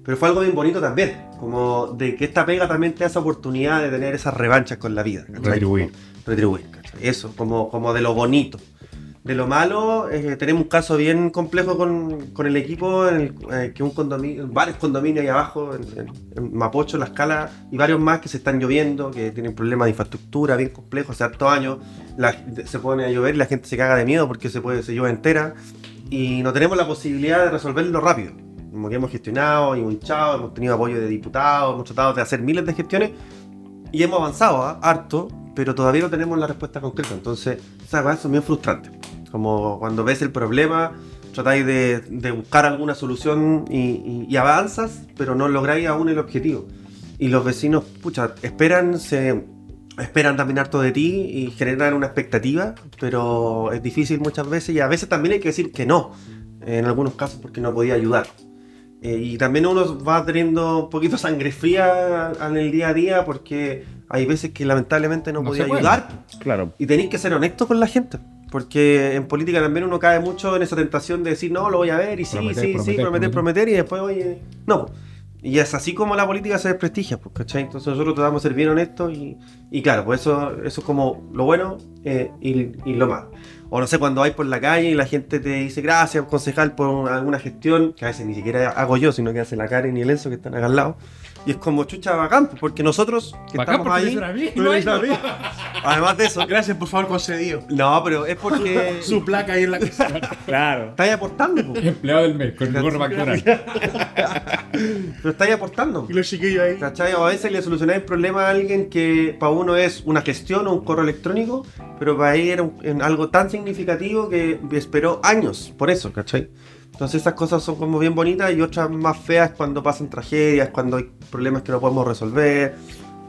Pero fue algo bien bonito también, como de que esta pega también te da esa oportunidad de tener esas revanchas con la vida. ¿cachai? Retribuir. retribuir. ¿cachai? Eso, como, como de lo bonito. De lo malo, eh, tenemos un caso bien complejo con, con el equipo, en eh, que un condominio, varios condominios ahí abajo, en, en- en Mapocho, La Escala, y varios más que se están lloviendo, que tienen problemas de infraestructura bien complejos, hace hartos años se pone a llover y la gente se caga de miedo porque se puede se llueve entera, y no tenemos la posibilidad de resolverlo rápido. Como que hemos gestionado y hinchado, hemos tenido apoyo de diputados, hemos tratado de hacer miles de gestiones, y hemos avanzado ¿ah? harto, pero todavía no tenemos la respuesta concreta. Entonces, esas cosas son bien frustrantes. Como cuando ves el problema, tratáis de, de buscar alguna solución y, y- y avanzas, pero no lográis aún el objetivo. Y los vecinos, pucha, esperan, se esperan también harto de ti y generan una expectativa, pero es difícil muchas veces y a veces también hay que decir que no, en algunos casos porque no podía ayudar. Eh, y también uno va teniendo un poquito sangre fría en el día a día porque hay veces que lamentablemente no, No podía ayudar. Claro. Y tenéis que ser honesto con la gente. Porque en política también uno cae mucho en esa tentación de decir, no, lo voy a ver, y sí, Prometer, sí, sí, prometer, prometer, y después, oye, no. Y es así como la política se desprestigia, pues, ¿cachai? Entonces nosotros tratamos de ser bien honestos y, y claro, pues eso, eso es como lo bueno eh, y, y lo malo. O no sé, cuando vais por la calle y la gente te dice gracias, concejal, por una- alguna gestión, que a veces ni siquiera hago yo, sino que hace la Karen y el Enzo que están acá al lado. Y es como chucha bacán, pues, porque nosotros que Bacán estamos porque ahí. a mí, no a mí. Además de eso. Gracias, por favor, concedido. No, pero es porque Su placa ahí en la. Claro. estáis aportando, po. Empleado del mes, con el gorro McDonald's. pero estáis aportando. Y los chiquillos ahí. ¿Cachai? O a veces le solucionáis el problema a alguien que para uno es una gestión o un correo electrónico, pero para él era un- en algo tan significativo que esperó años por eso, ¿cachai? Entonces esas cosas son como bien bonitas y otras más feas cuando pasan tragedias, cuando hay problemas que no podemos resolver,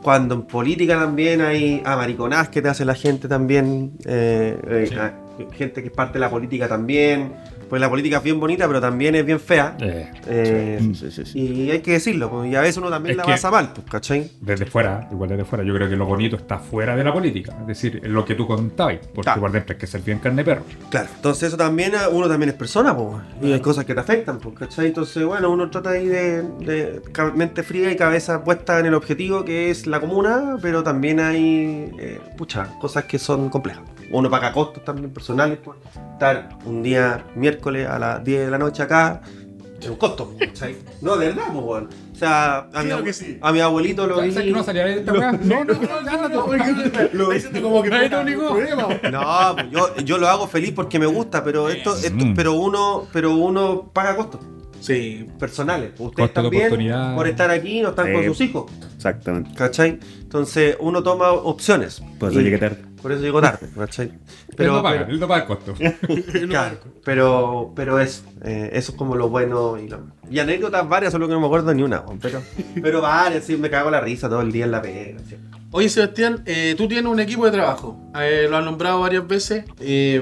cuando en política también hay amariconadas que te hace la gente también, eh, eh, Sí. gente que es parte de la política también, pues la política es bien bonita pero también es bien fea. Eh, eh, Sí, sí, sí. y hay que decirlo, pues, y a veces uno también Es la pasa mal, pues, ¿cachai? desde fuera, igual desde fuera, yo creo que lo bonito está fuera de la política. Es decir, es lo que tú contabas. Porque Claro. por dentro hay que ser bien carne de perro. Claro. Entonces eso también, ah, uno también es persona, pues, y hay cosas que te afectan, pues, ¿cachai? Entonces, bueno, uno trata ahí de, mente fría y cabeza puesta en el objetivo que es la comuna, pero también hay, eh, pucha, cosas que son complejas. Uno paga costos también personales por estar un día miércoles a las 10 de la noche acá. Es un costo, ¿cachai? No, de verdad, pues, weón. O sea, a mi, sí. a mi abuelito lo vi... ¿Sabes que no salía de esta weá? No, no, no, No, no, Lo diciendo como que problema. No, pues yo, yo lo hago feliz porque me gusta, pero esto, esto- Mm. pero uno, pero uno paga costos Sí. personales. Ustedes Costo también, por estar aquí, no están Sí. con sus hijos, Exactamente. ¿cachai? Entonces uno toma opciones. Por eso Y- llegué tarde. Por eso llego tarde, ¿cachai? él no paga, pero- él no paga el costo. claro, pero, pero eso, eh, eso es como lo bueno y lo. Y anécdotas varias, solo que no me acuerdo ni una, pero, pero varias, sí, me cago la risa todo el día en la pega. sí. Oye, Sebastián, eh, tú tienes un equipo de trabajo. Eh, lo has nombrado varias veces. Eh,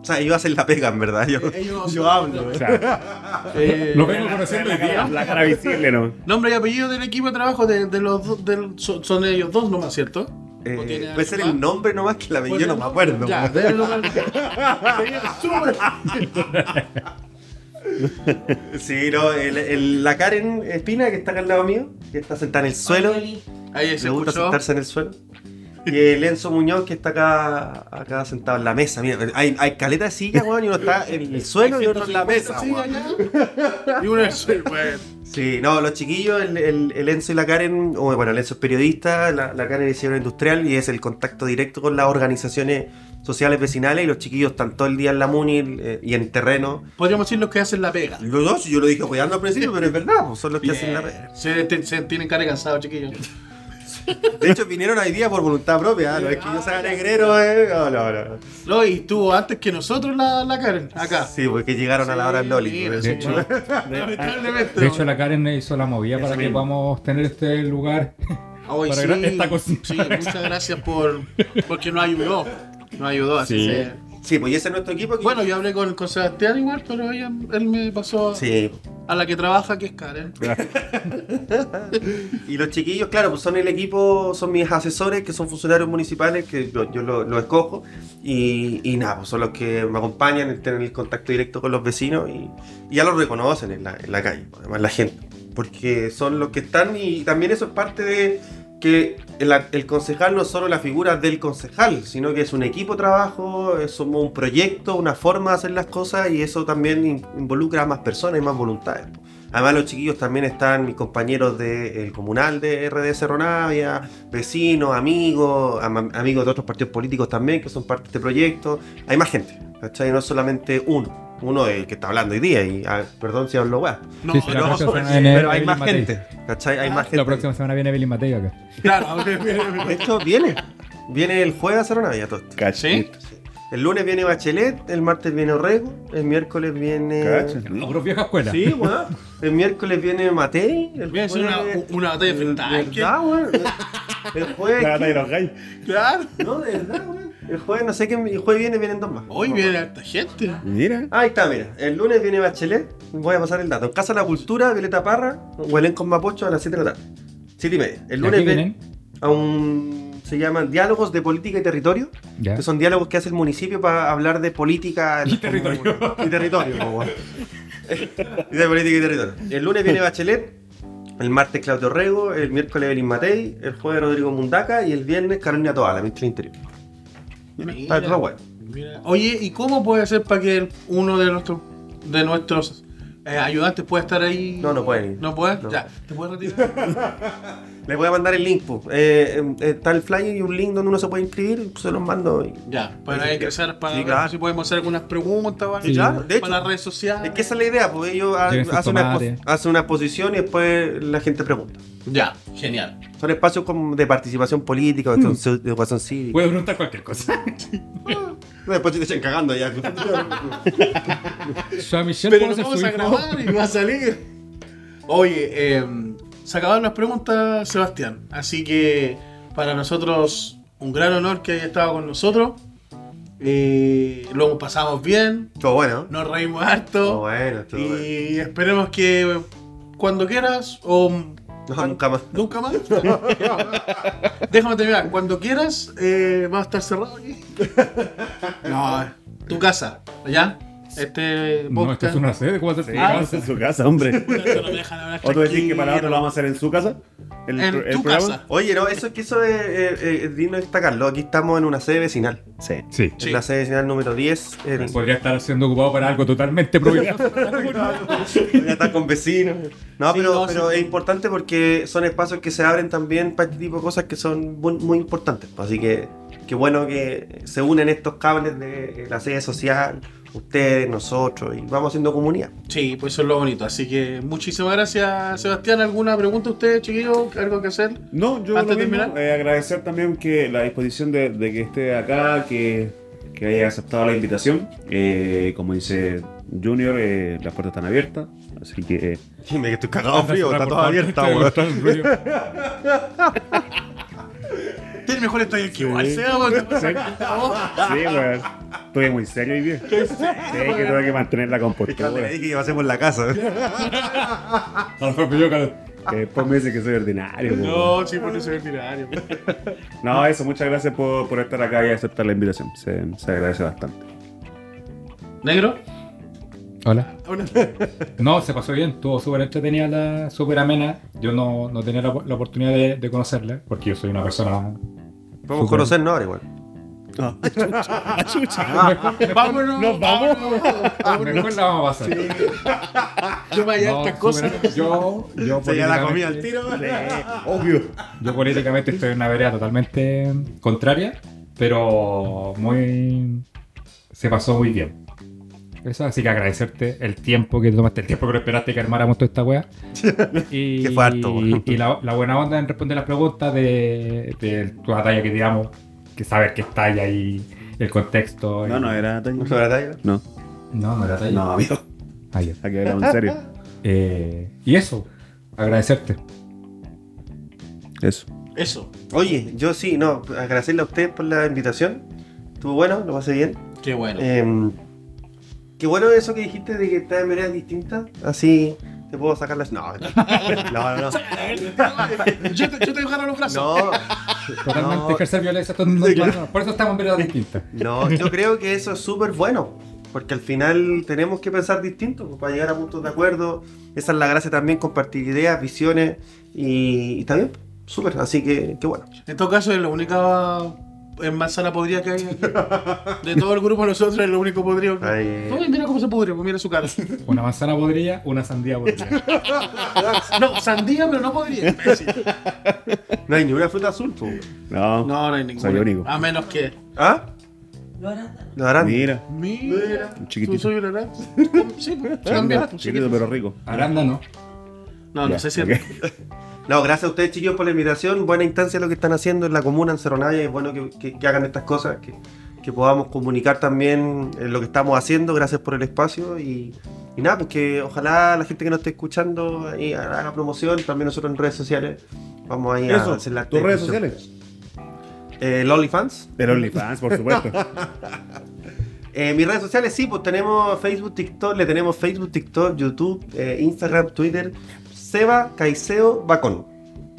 O sea, ellos hacen la pega, en verdad. Yo, Ellos- yo hablo. O ¿eh? sea, eh, Lo vengo conociendo hoy día. la cara visible, ¿no? Nombre y apellido del equipo de trabajo de, de los del- son, son ellos dos nomás, ¿cierto? Eh, ¿O tiene puede ser el nombre nomás que el apellido, Pues no me acuerdo. Ya. Sí, no, el, el- la Karen Espina que está acá al lado mío, que está sentada en el suelo, Ahí se le gusta escuchó. sentarse en el suelo. Y el Enzo Muñoz que está acá, acá sentado en la mesa. Mira, hay, hay caleta de sillas, weón, y uno está en el suelo y otro en la mesa. Weón. Y uno en el suelo, pues. Sí, no, los chiquillos, el, el- el Enzo y la Karen, bueno, el Enzo es periodista, la, la Karen es diseñadora industrial y es el contacto directo con las organizaciones sociales vecinales y los chiquillos están todo el día en la MUNI eh, y en terreno. Podríamos decir los que hacen la pega. Los dos, yo lo dije cuidando al principio, pero es verdad, pues, son los que hacen la pega. Se, te- se tienen cara cansado, chiquillos. De hecho, vinieron hoy día por voluntad propia, ¿eh? no es que yo sea negrero, eh. No, no, no. No, y estuvo antes que nosotros la, la Karen, acá. Sí, porque llegaron a la hora del Loli. Mira, pues. sí, De hecho- Lamentablemente. De hecho, la Karen hizo la movida para que mismo. podamos tener este lugar. Hoy para gra- esta cocina. Sí, muchas gracias por porque nos ayudó. Nos ayudó, así Sí. se- Sí, pues y ese es nuestro equipo. que- Bueno, yo hablé con, con Sebastián igual, pero ella- él me pasó Sí, a la que trabaja, que es Karen. Y los chiquillos, claro, pues son el equipo, son mis asesores, que son funcionarios municipales, que yo, yo lo, lo escojo. Y, y nada, pues son los que me acompañan, tienen el contacto directo con los vecinos y, y ya los reconocen en la, en la calle, además la gente. Porque son los que están y también eso es parte de que el, concejal no es solo la figura del concejal, sino que es un equipo de trabajo, es un proyecto, una forma de hacer las cosas y eso también in- involucra a más personas y más voluntades. Además los chiquillos también están mis compañeros del comunal de RD Cerro Navia, vecinos, amigos, am- amigos de otros partidos políticos también que son parte de este proyecto. Hay más gente, ¿cachai? No solamente uno. Uno es el que está hablando hoy día y ah, perdón si hablo weá. No, Sí, sí, no, pero- Pero hay más Matei. gente, ¿cachai? Hay más gente. La próxima semana viene Evelyn Matei acá. Claro, De hecho, viene. Viene el jueves a Cerro Navia todo esto. Cachito. El lunes viene Bachelet, el martes viene Orrego, el miércoles viene... Cacha. Pura vieja escuela. Sí, weón. El miércoles viene Matei. El Viene a ser una- una batalla frente a tanque. ¿Verdad, weón? El jueves... La batalla de los gallos. Claro. No, de verdad, weón. El jueves, no sé qué. El jueves viene, vienen dos más. Hoy viene harta gente. Mira. Ahí está, mira. El lunes viene Bachelet. Voy a pasar el dato. En Casa de la Cultura, Violeta Parra, Huelen con Mapocho a las 7 de la tarde. 7 y media. El ¿Y lunes vienen? a un. Se llaman Diálogos de Política y Territorio. Ya. Que son diálogos que hace el municipio para hablar de política. Y territorio. Y territorio, de política y territorio. El lunes viene Bachelet. El martes Claudio Rego. El miércoles Evelyn Matei. El jueves Rodrigo Mundaca. Y el viernes Carolina Toala, ministra del Interior. Está todo bueno. Mira. Oye, ¿y cómo puede ser para que uno de nuestros de nuestros eh, ayudantes pueda estar ahí? No, no pueden ir. ¿No puedes? No. Ya, ¿te puedes retirar? Les voy a mandar el link. Eh, eh, está el flyer y un link donde uno se puede inscribir. Se los mando. y- ya, para Sí, ingresar, para sí, ver claro. si podemos hacer algunas preguntas o algo. Sí, claro, de hecho. para las redes sociales. Es que esa es la idea, porque ellos hacen una, hacen exposición y después la gente pregunta. Ya, genial. Son espacios como de participación política, de educación- de educación cívica. Puedes preguntar cualquier cosa. Después te echan cagando ya. Yo Michelle Pero no vamos a grabar y va a salir. Oye, eh, se acabaron las preguntas, Sebastián. Así que para nosotros un gran honor que haya estado con nosotros. Eh, lo pasamos bien, Todo bueno. nos reímos Todo harto. bueno, todo bueno. Y esperemos que cuando quieras o No, nunca más. nunca más. Déjame terminar. Cuando quieras, eh, va a estar cerrado aquí. No, tu casa, ¿ya? Este No, esto es una sede. ¿Cómo se hace? Ah, en su casa, hombre. No me dejan hablar ¿O tú decís que para otro lo vamos a hacer en su casa? ¿El, En el tu programa? casa. Oye, no, eso es que eso es, eh, eh, es digno de destacarlo. Aquí estamos en una sede vecinal. Sí. Sí. Sí. En la sede vecinal número 10. en- Podría estar siendo ocupado para algo totalmente prohibido. Ya están con vecinos. No, Sí, pero, no, pero sí. es importante porque son espacios que se abren también para este tipo de cosas que son muy, muy importantes. Así que qué bueno que se unen estos cables de la sede social, ustedes, nosotros, y vamos haciendo comunidad. Sí, pues eso es lo bonito. Así que muchísimas gracias, Sebastián. ¿Alguna pregunta a usted, chiquillo? ¿Algo que hacer? No, yo Antes lo de mismo, terminar. eh, agradecer también que la disposición de, de que esté acá, que, que haya aceptado la invitación. Eh, como dice Junior, eh, las puertas están abiertas, así que Dime que estoy cagado frío, está toda abierta, weón. Tiene mejor estadio que igual sea, porque- sí, weón. Estuve muy serio hoy día. Sí, que tuve que mantener la Es que compostura. le dije que pasemos la casa. Que después me dice que soy ordinario. weón. No, sí, por eso es ordinario. No, eso, muchas gracias por, por estar acá y aceptar la invitación. Se, se agradece bastante. ¿Negro? Hola. Una- No, se pasó bien, estuvo súper entretenida, la- súper amena. Yo no, no tenía la, la oportunidad de, de conocerla, porque yo soy una persona. Podemos conocernos ahora igual. Vámonos. Nos vamos. Mejor la vamos a pasar. Yo me hallar No, estas cosas. Yo, yo, Se ya la comí al tiro. Obvio. yo políticamente estoy en una vereda totalmente contraria, pero muy. Se pasó muy bien. Eso, así que agradecerte el tiempo que tomaste, el tiempo que esperaste que armáramos toda esta wea. Y, Que fue harto, weón. y la, la buena onda en responder las preguntas de, de tu batalla que tiramos, que saber qué talla y el contexto. No, y- no era talla. ¿No era talla? No, No, no era talla. no, amigo. Ya. Aquí hablamos en serio. Eh, y eso, agradecerte. Eso. Eso. Oye, yo sí, no, agradecerle a ustedes por la invitación. Estuvo bueno, lo pasé bien. Qué bueno. Em, qué bueno eso que dijiste de que está en veredas distintas. Así te puedo sacar las. No, no, no. yo, te, yo te agarro los brazos. No, Totalmente No. ejercer violencia. todo el mundo- Sí, claro. Por eso estamos en veredas distintas. no, yo creo que eso es súper bueno. Porque al final tenemos que pensar distinto pues, para llegar a puntos de acuerdo. Esa es la gracia también, compartir ideas, visiones y, y también súper. Así que, qué bueno. En todo caso, es la única eh, manzana podrida que hay aquí. De todo el grupo, nosotros es lo único podrido que Ay. Mira cómo se pudre, pues mira su cara. Una manzana podrilla, una sandía podrilla. No, sandía, pero no podría. No hay ni una fruta azul, pues. No, No, no hay ninguna. Soy único. A menos que. ¿Ah? Lo harán. Mira, Mira, Un chiquitito. ¿Tú soy una aranza? Sí, pues, también. pues, chiquito pero rico. Arándano. No, no Ya, sé si. ok. No, gracias a ustedes, chicos, por la invitación. Buena instancia lo que están haciendo en la comuna, en Cerro Navia. Es bueno que, que- que hagan estas cosas, que, que podamos comunicar también eh, lo que estamos haciendo. Gracias por el espacio. Y, y nada, pues que ojalá la gente que nos esté escuchando ahí haga promoción. También nosotros en redes sociales vamos ahí a Eso, hacer la tus redes sociales. Eh, OnlyFans. El OnlyFans, por supuesto. Eh, mis redes sociales, sí, pues tenemos Facebook, TikTok, le tenemos Facebook, TikTok, YouTube, eh, Instagram, Twitter, Seba, Caiseo, Bacon.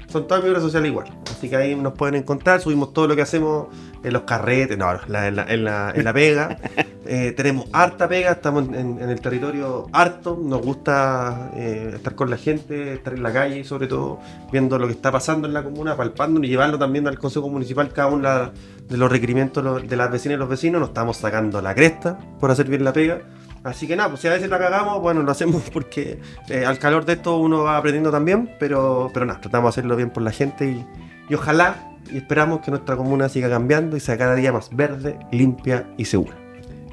Son todas mis redes sociales igual. Así que ahí nos pueden encontrar, subimos todo lo que hacemos en los carretes, no, la- en, la, en, la, en la pega. Eh, tenemos harta pega, estamos en, en el territorio harto, nos gusta eh, estar con la gente, estar en la calle, sobre todo viendo lo que está pasando en la comuna, palpando y llevarlo también al Consejo Municipal cada uno de los requerimientos de las vecinas y los vecinos, nos estamos sacando la cresta por hacer bien la pega. Así que nada, pues si a veces la cagamos, bueno, lo hacemos porque eh, al calor de esto uno va aprendiendo también, pero, pero nada, tratamos de hacerlo bien por la gente y, y ojalá y esperamos que nuestra comuna siga cambiando y sea cada día más verde, limpia y segura.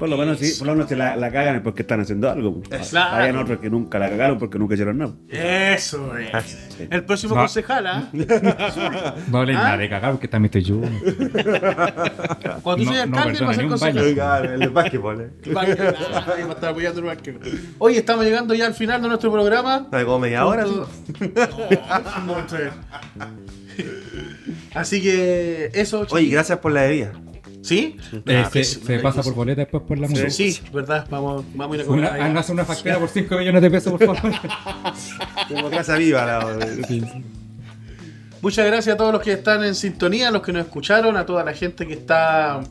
Por lo menos, sí, por lo menos se la, la cagan es porque están haciendo algo. Claro. Hay otros que nunca la cagaron porque nunca hicieron nada. Eso es. El próximo No. concejal, ¿ah? No hables ¿Ah? nada de cagar porque también estoy yo. Cuando No- soy no alcalde, perdona va a ser ni un concejal. baño. el de básquetbol, ¿eh? Básquet, ah, va a estar apoyando el básquet. Oye, estamos llegando ya al final de nuestro programa. No, como media hora. No, Así que eso. Oye, chiquillos. gracias por la bebida. ¿Sí? Eh, Ah, se, pues, se pasa por boleta después por la música. Sí, verdad. Vamos, vamos a ir a comer Una, ahí. ah, no hace una factura por 5 millones de pesos, por favor. Democracia viva. La, Muchas gracias a todos los que están en sintonía, a los que nos escucharon, a toda la gente que está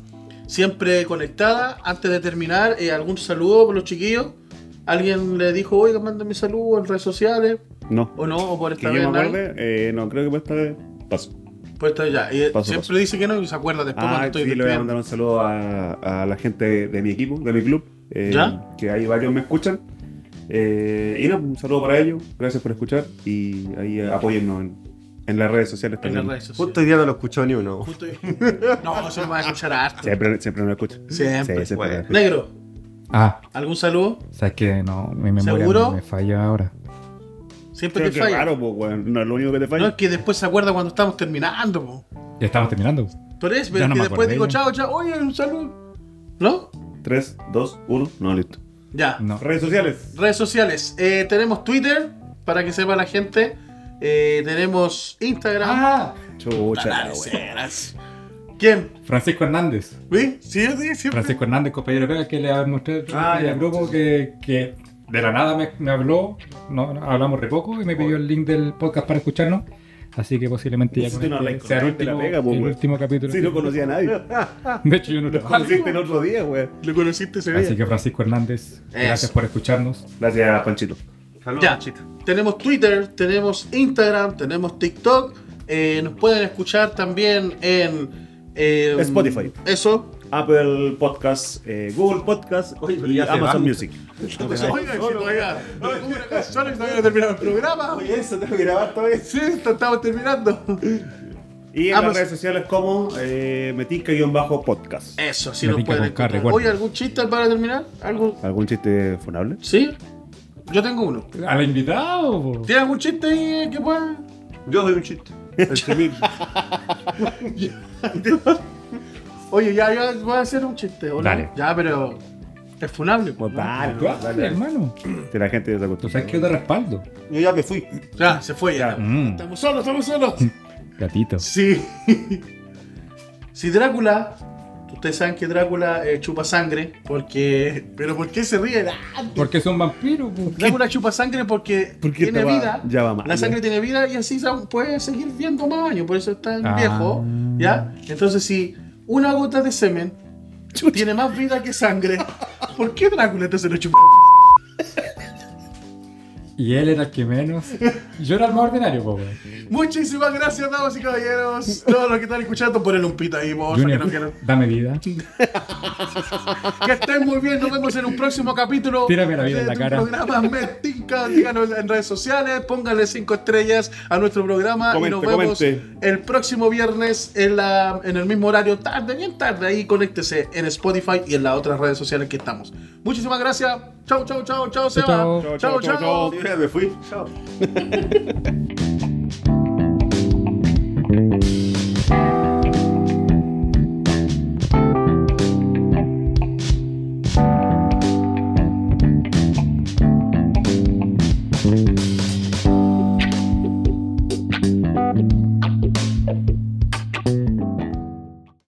siempre conectada. Antes de terminar, eh, algún saludo por los chiquillos. ¿Alguien le dijo, oiga, mándenme saludos en redes sociales? No. ¿O no? ¿O por Que esta yo vez me nadie? acuerde, eh, no, creo que por esta vez paso. Pues está ya. Y, Paso, siempre paso. dice que no y se acuerda después cuando Ah, estoy sí, le voy a mandar un saludo a, a la gente de mi equipo, de mi club. eh, ¿Ya? Que ahí varios me escuchan. Eh, y no, un saludo para ellos. Gracias por escuchar. Y ahí eh, apóyennos en, en las redes sociales En también. las redes sociales. Justo hoy día no lo escuchó ni uno. Justo- No, eso lo va a escuchar harto. Siempre, siempre me escuchan. Siempre. Sí, siempre Bueno. me. Negro, Ah, ¿algún saludo? sabes que no, mi memoria ¿Seguro? me, me falla ahora. Siempre Pero te qué falla. raro, pues, weón. No es lo único que te No, falla. es que después se acuerda cuando estamos terminando, po. Ya estamos terminando. Ya pero no que después acordé digo ya. chao, chao, oye, un saludo. ¿No? 3, 2, 1. No, listo. Ya. No. Redes sociales. Redes sociales. Eh, tenemos Twitter, para que sepa la gente. Eh, tenemos Instagram. Ah, Chucha. ¿Quién? Sí, Hernández. ¿Sí? Sí, sí, siempre. Francisco Hernández, compañero que le mostré Ah, el ya. grupo que, que de la nada me, me habló, no, no, hablamos re poco y me pidió el link del podcast para escucharnos. Así que posiblemente ya con no este sea el último, pega, pues, el güey. último capítulo. Sí, no conocía a nadie. De hecho, yo no Lo conociste el otro día, weón. Lo conociste ese día. Así que Francisco Hernández, gracias por escucharnos. Gracias, Panchito. Saludos, Ya, Chita. tenemos Twitter, tenemos Instagram, tenemos TikTok. eh, nos pueden escuchar también en eh, Spotify. Eso. Apple Podcast, eh, Google Podcast Oye, pero y ya se Amazon van. Music. Oiga, Solo que todavía no terminado el programa. Oye, eso tengo que grabar todavía. Sí, estamos terminando. Y en Amazon- las redes sociales como eh, metica-podcast. Eso, sí pica pueden con K, encontrar. recuerda. Oye, ¿algún chiste para terminar? ¿Algo? ¿Algún chiste funable? ¿Sí? Yo tengo uno. Al invitado. po. ¿Tienes algún chiste ahí que pueda? Yo soy un chiste. Mil. Oye, ya, ya voy a hacer un chiste, ¿o no? Dale. Ya, pero. Es funable. Pues ¿no? dale, hazle, dale. hermano. Que la gente se Tú sabes que yo te respaldo. Yo ya me fui. Ya, se fue ya. Mm, Estamos solos, estamos solos. gatito. Sí. si Drácula Ustedes saben que Drácula eh, chupa sangre porque... ¿Pero por qué se ríe? Ah, Porque es un vampiro, po. Drácula chupa sangre porque ¿Por qué tiene va- vida. ya va mal, la ya? sangre tiene vida y así puede seguir viendo más años. Por eso es tan Ah. viejo. ¿Ya? Entonces, si una gota de semen tiene más vida que sangre, ¿por qué Drácula entonces lo chupa? Y él era el que menos. Yo era el más ordinario, po, weón. Muchísimas gracias, damas y caballeros. Todos los que están escuchando, ponen un pito ahí, por favor. Que, Junior, no quieran- dame vida. que estén muy bien. Nos vemos en un próximo capítulo. Tírame la vida de en la cara. programa Metinca. Díganos en redes sociales. Pónganle cinco estrellas a nuestro programa. y nos vemos comente. el próximo viernes en, la, en el mismo horario, tarde, bien tarde. Ahí conéctese en Spotify y en las otras redes sociales que estamos. Muchísimas gracias. Chau, chau, chau, chau, Seba. chau. chao, chao. Sí, mira, me fui. Chao.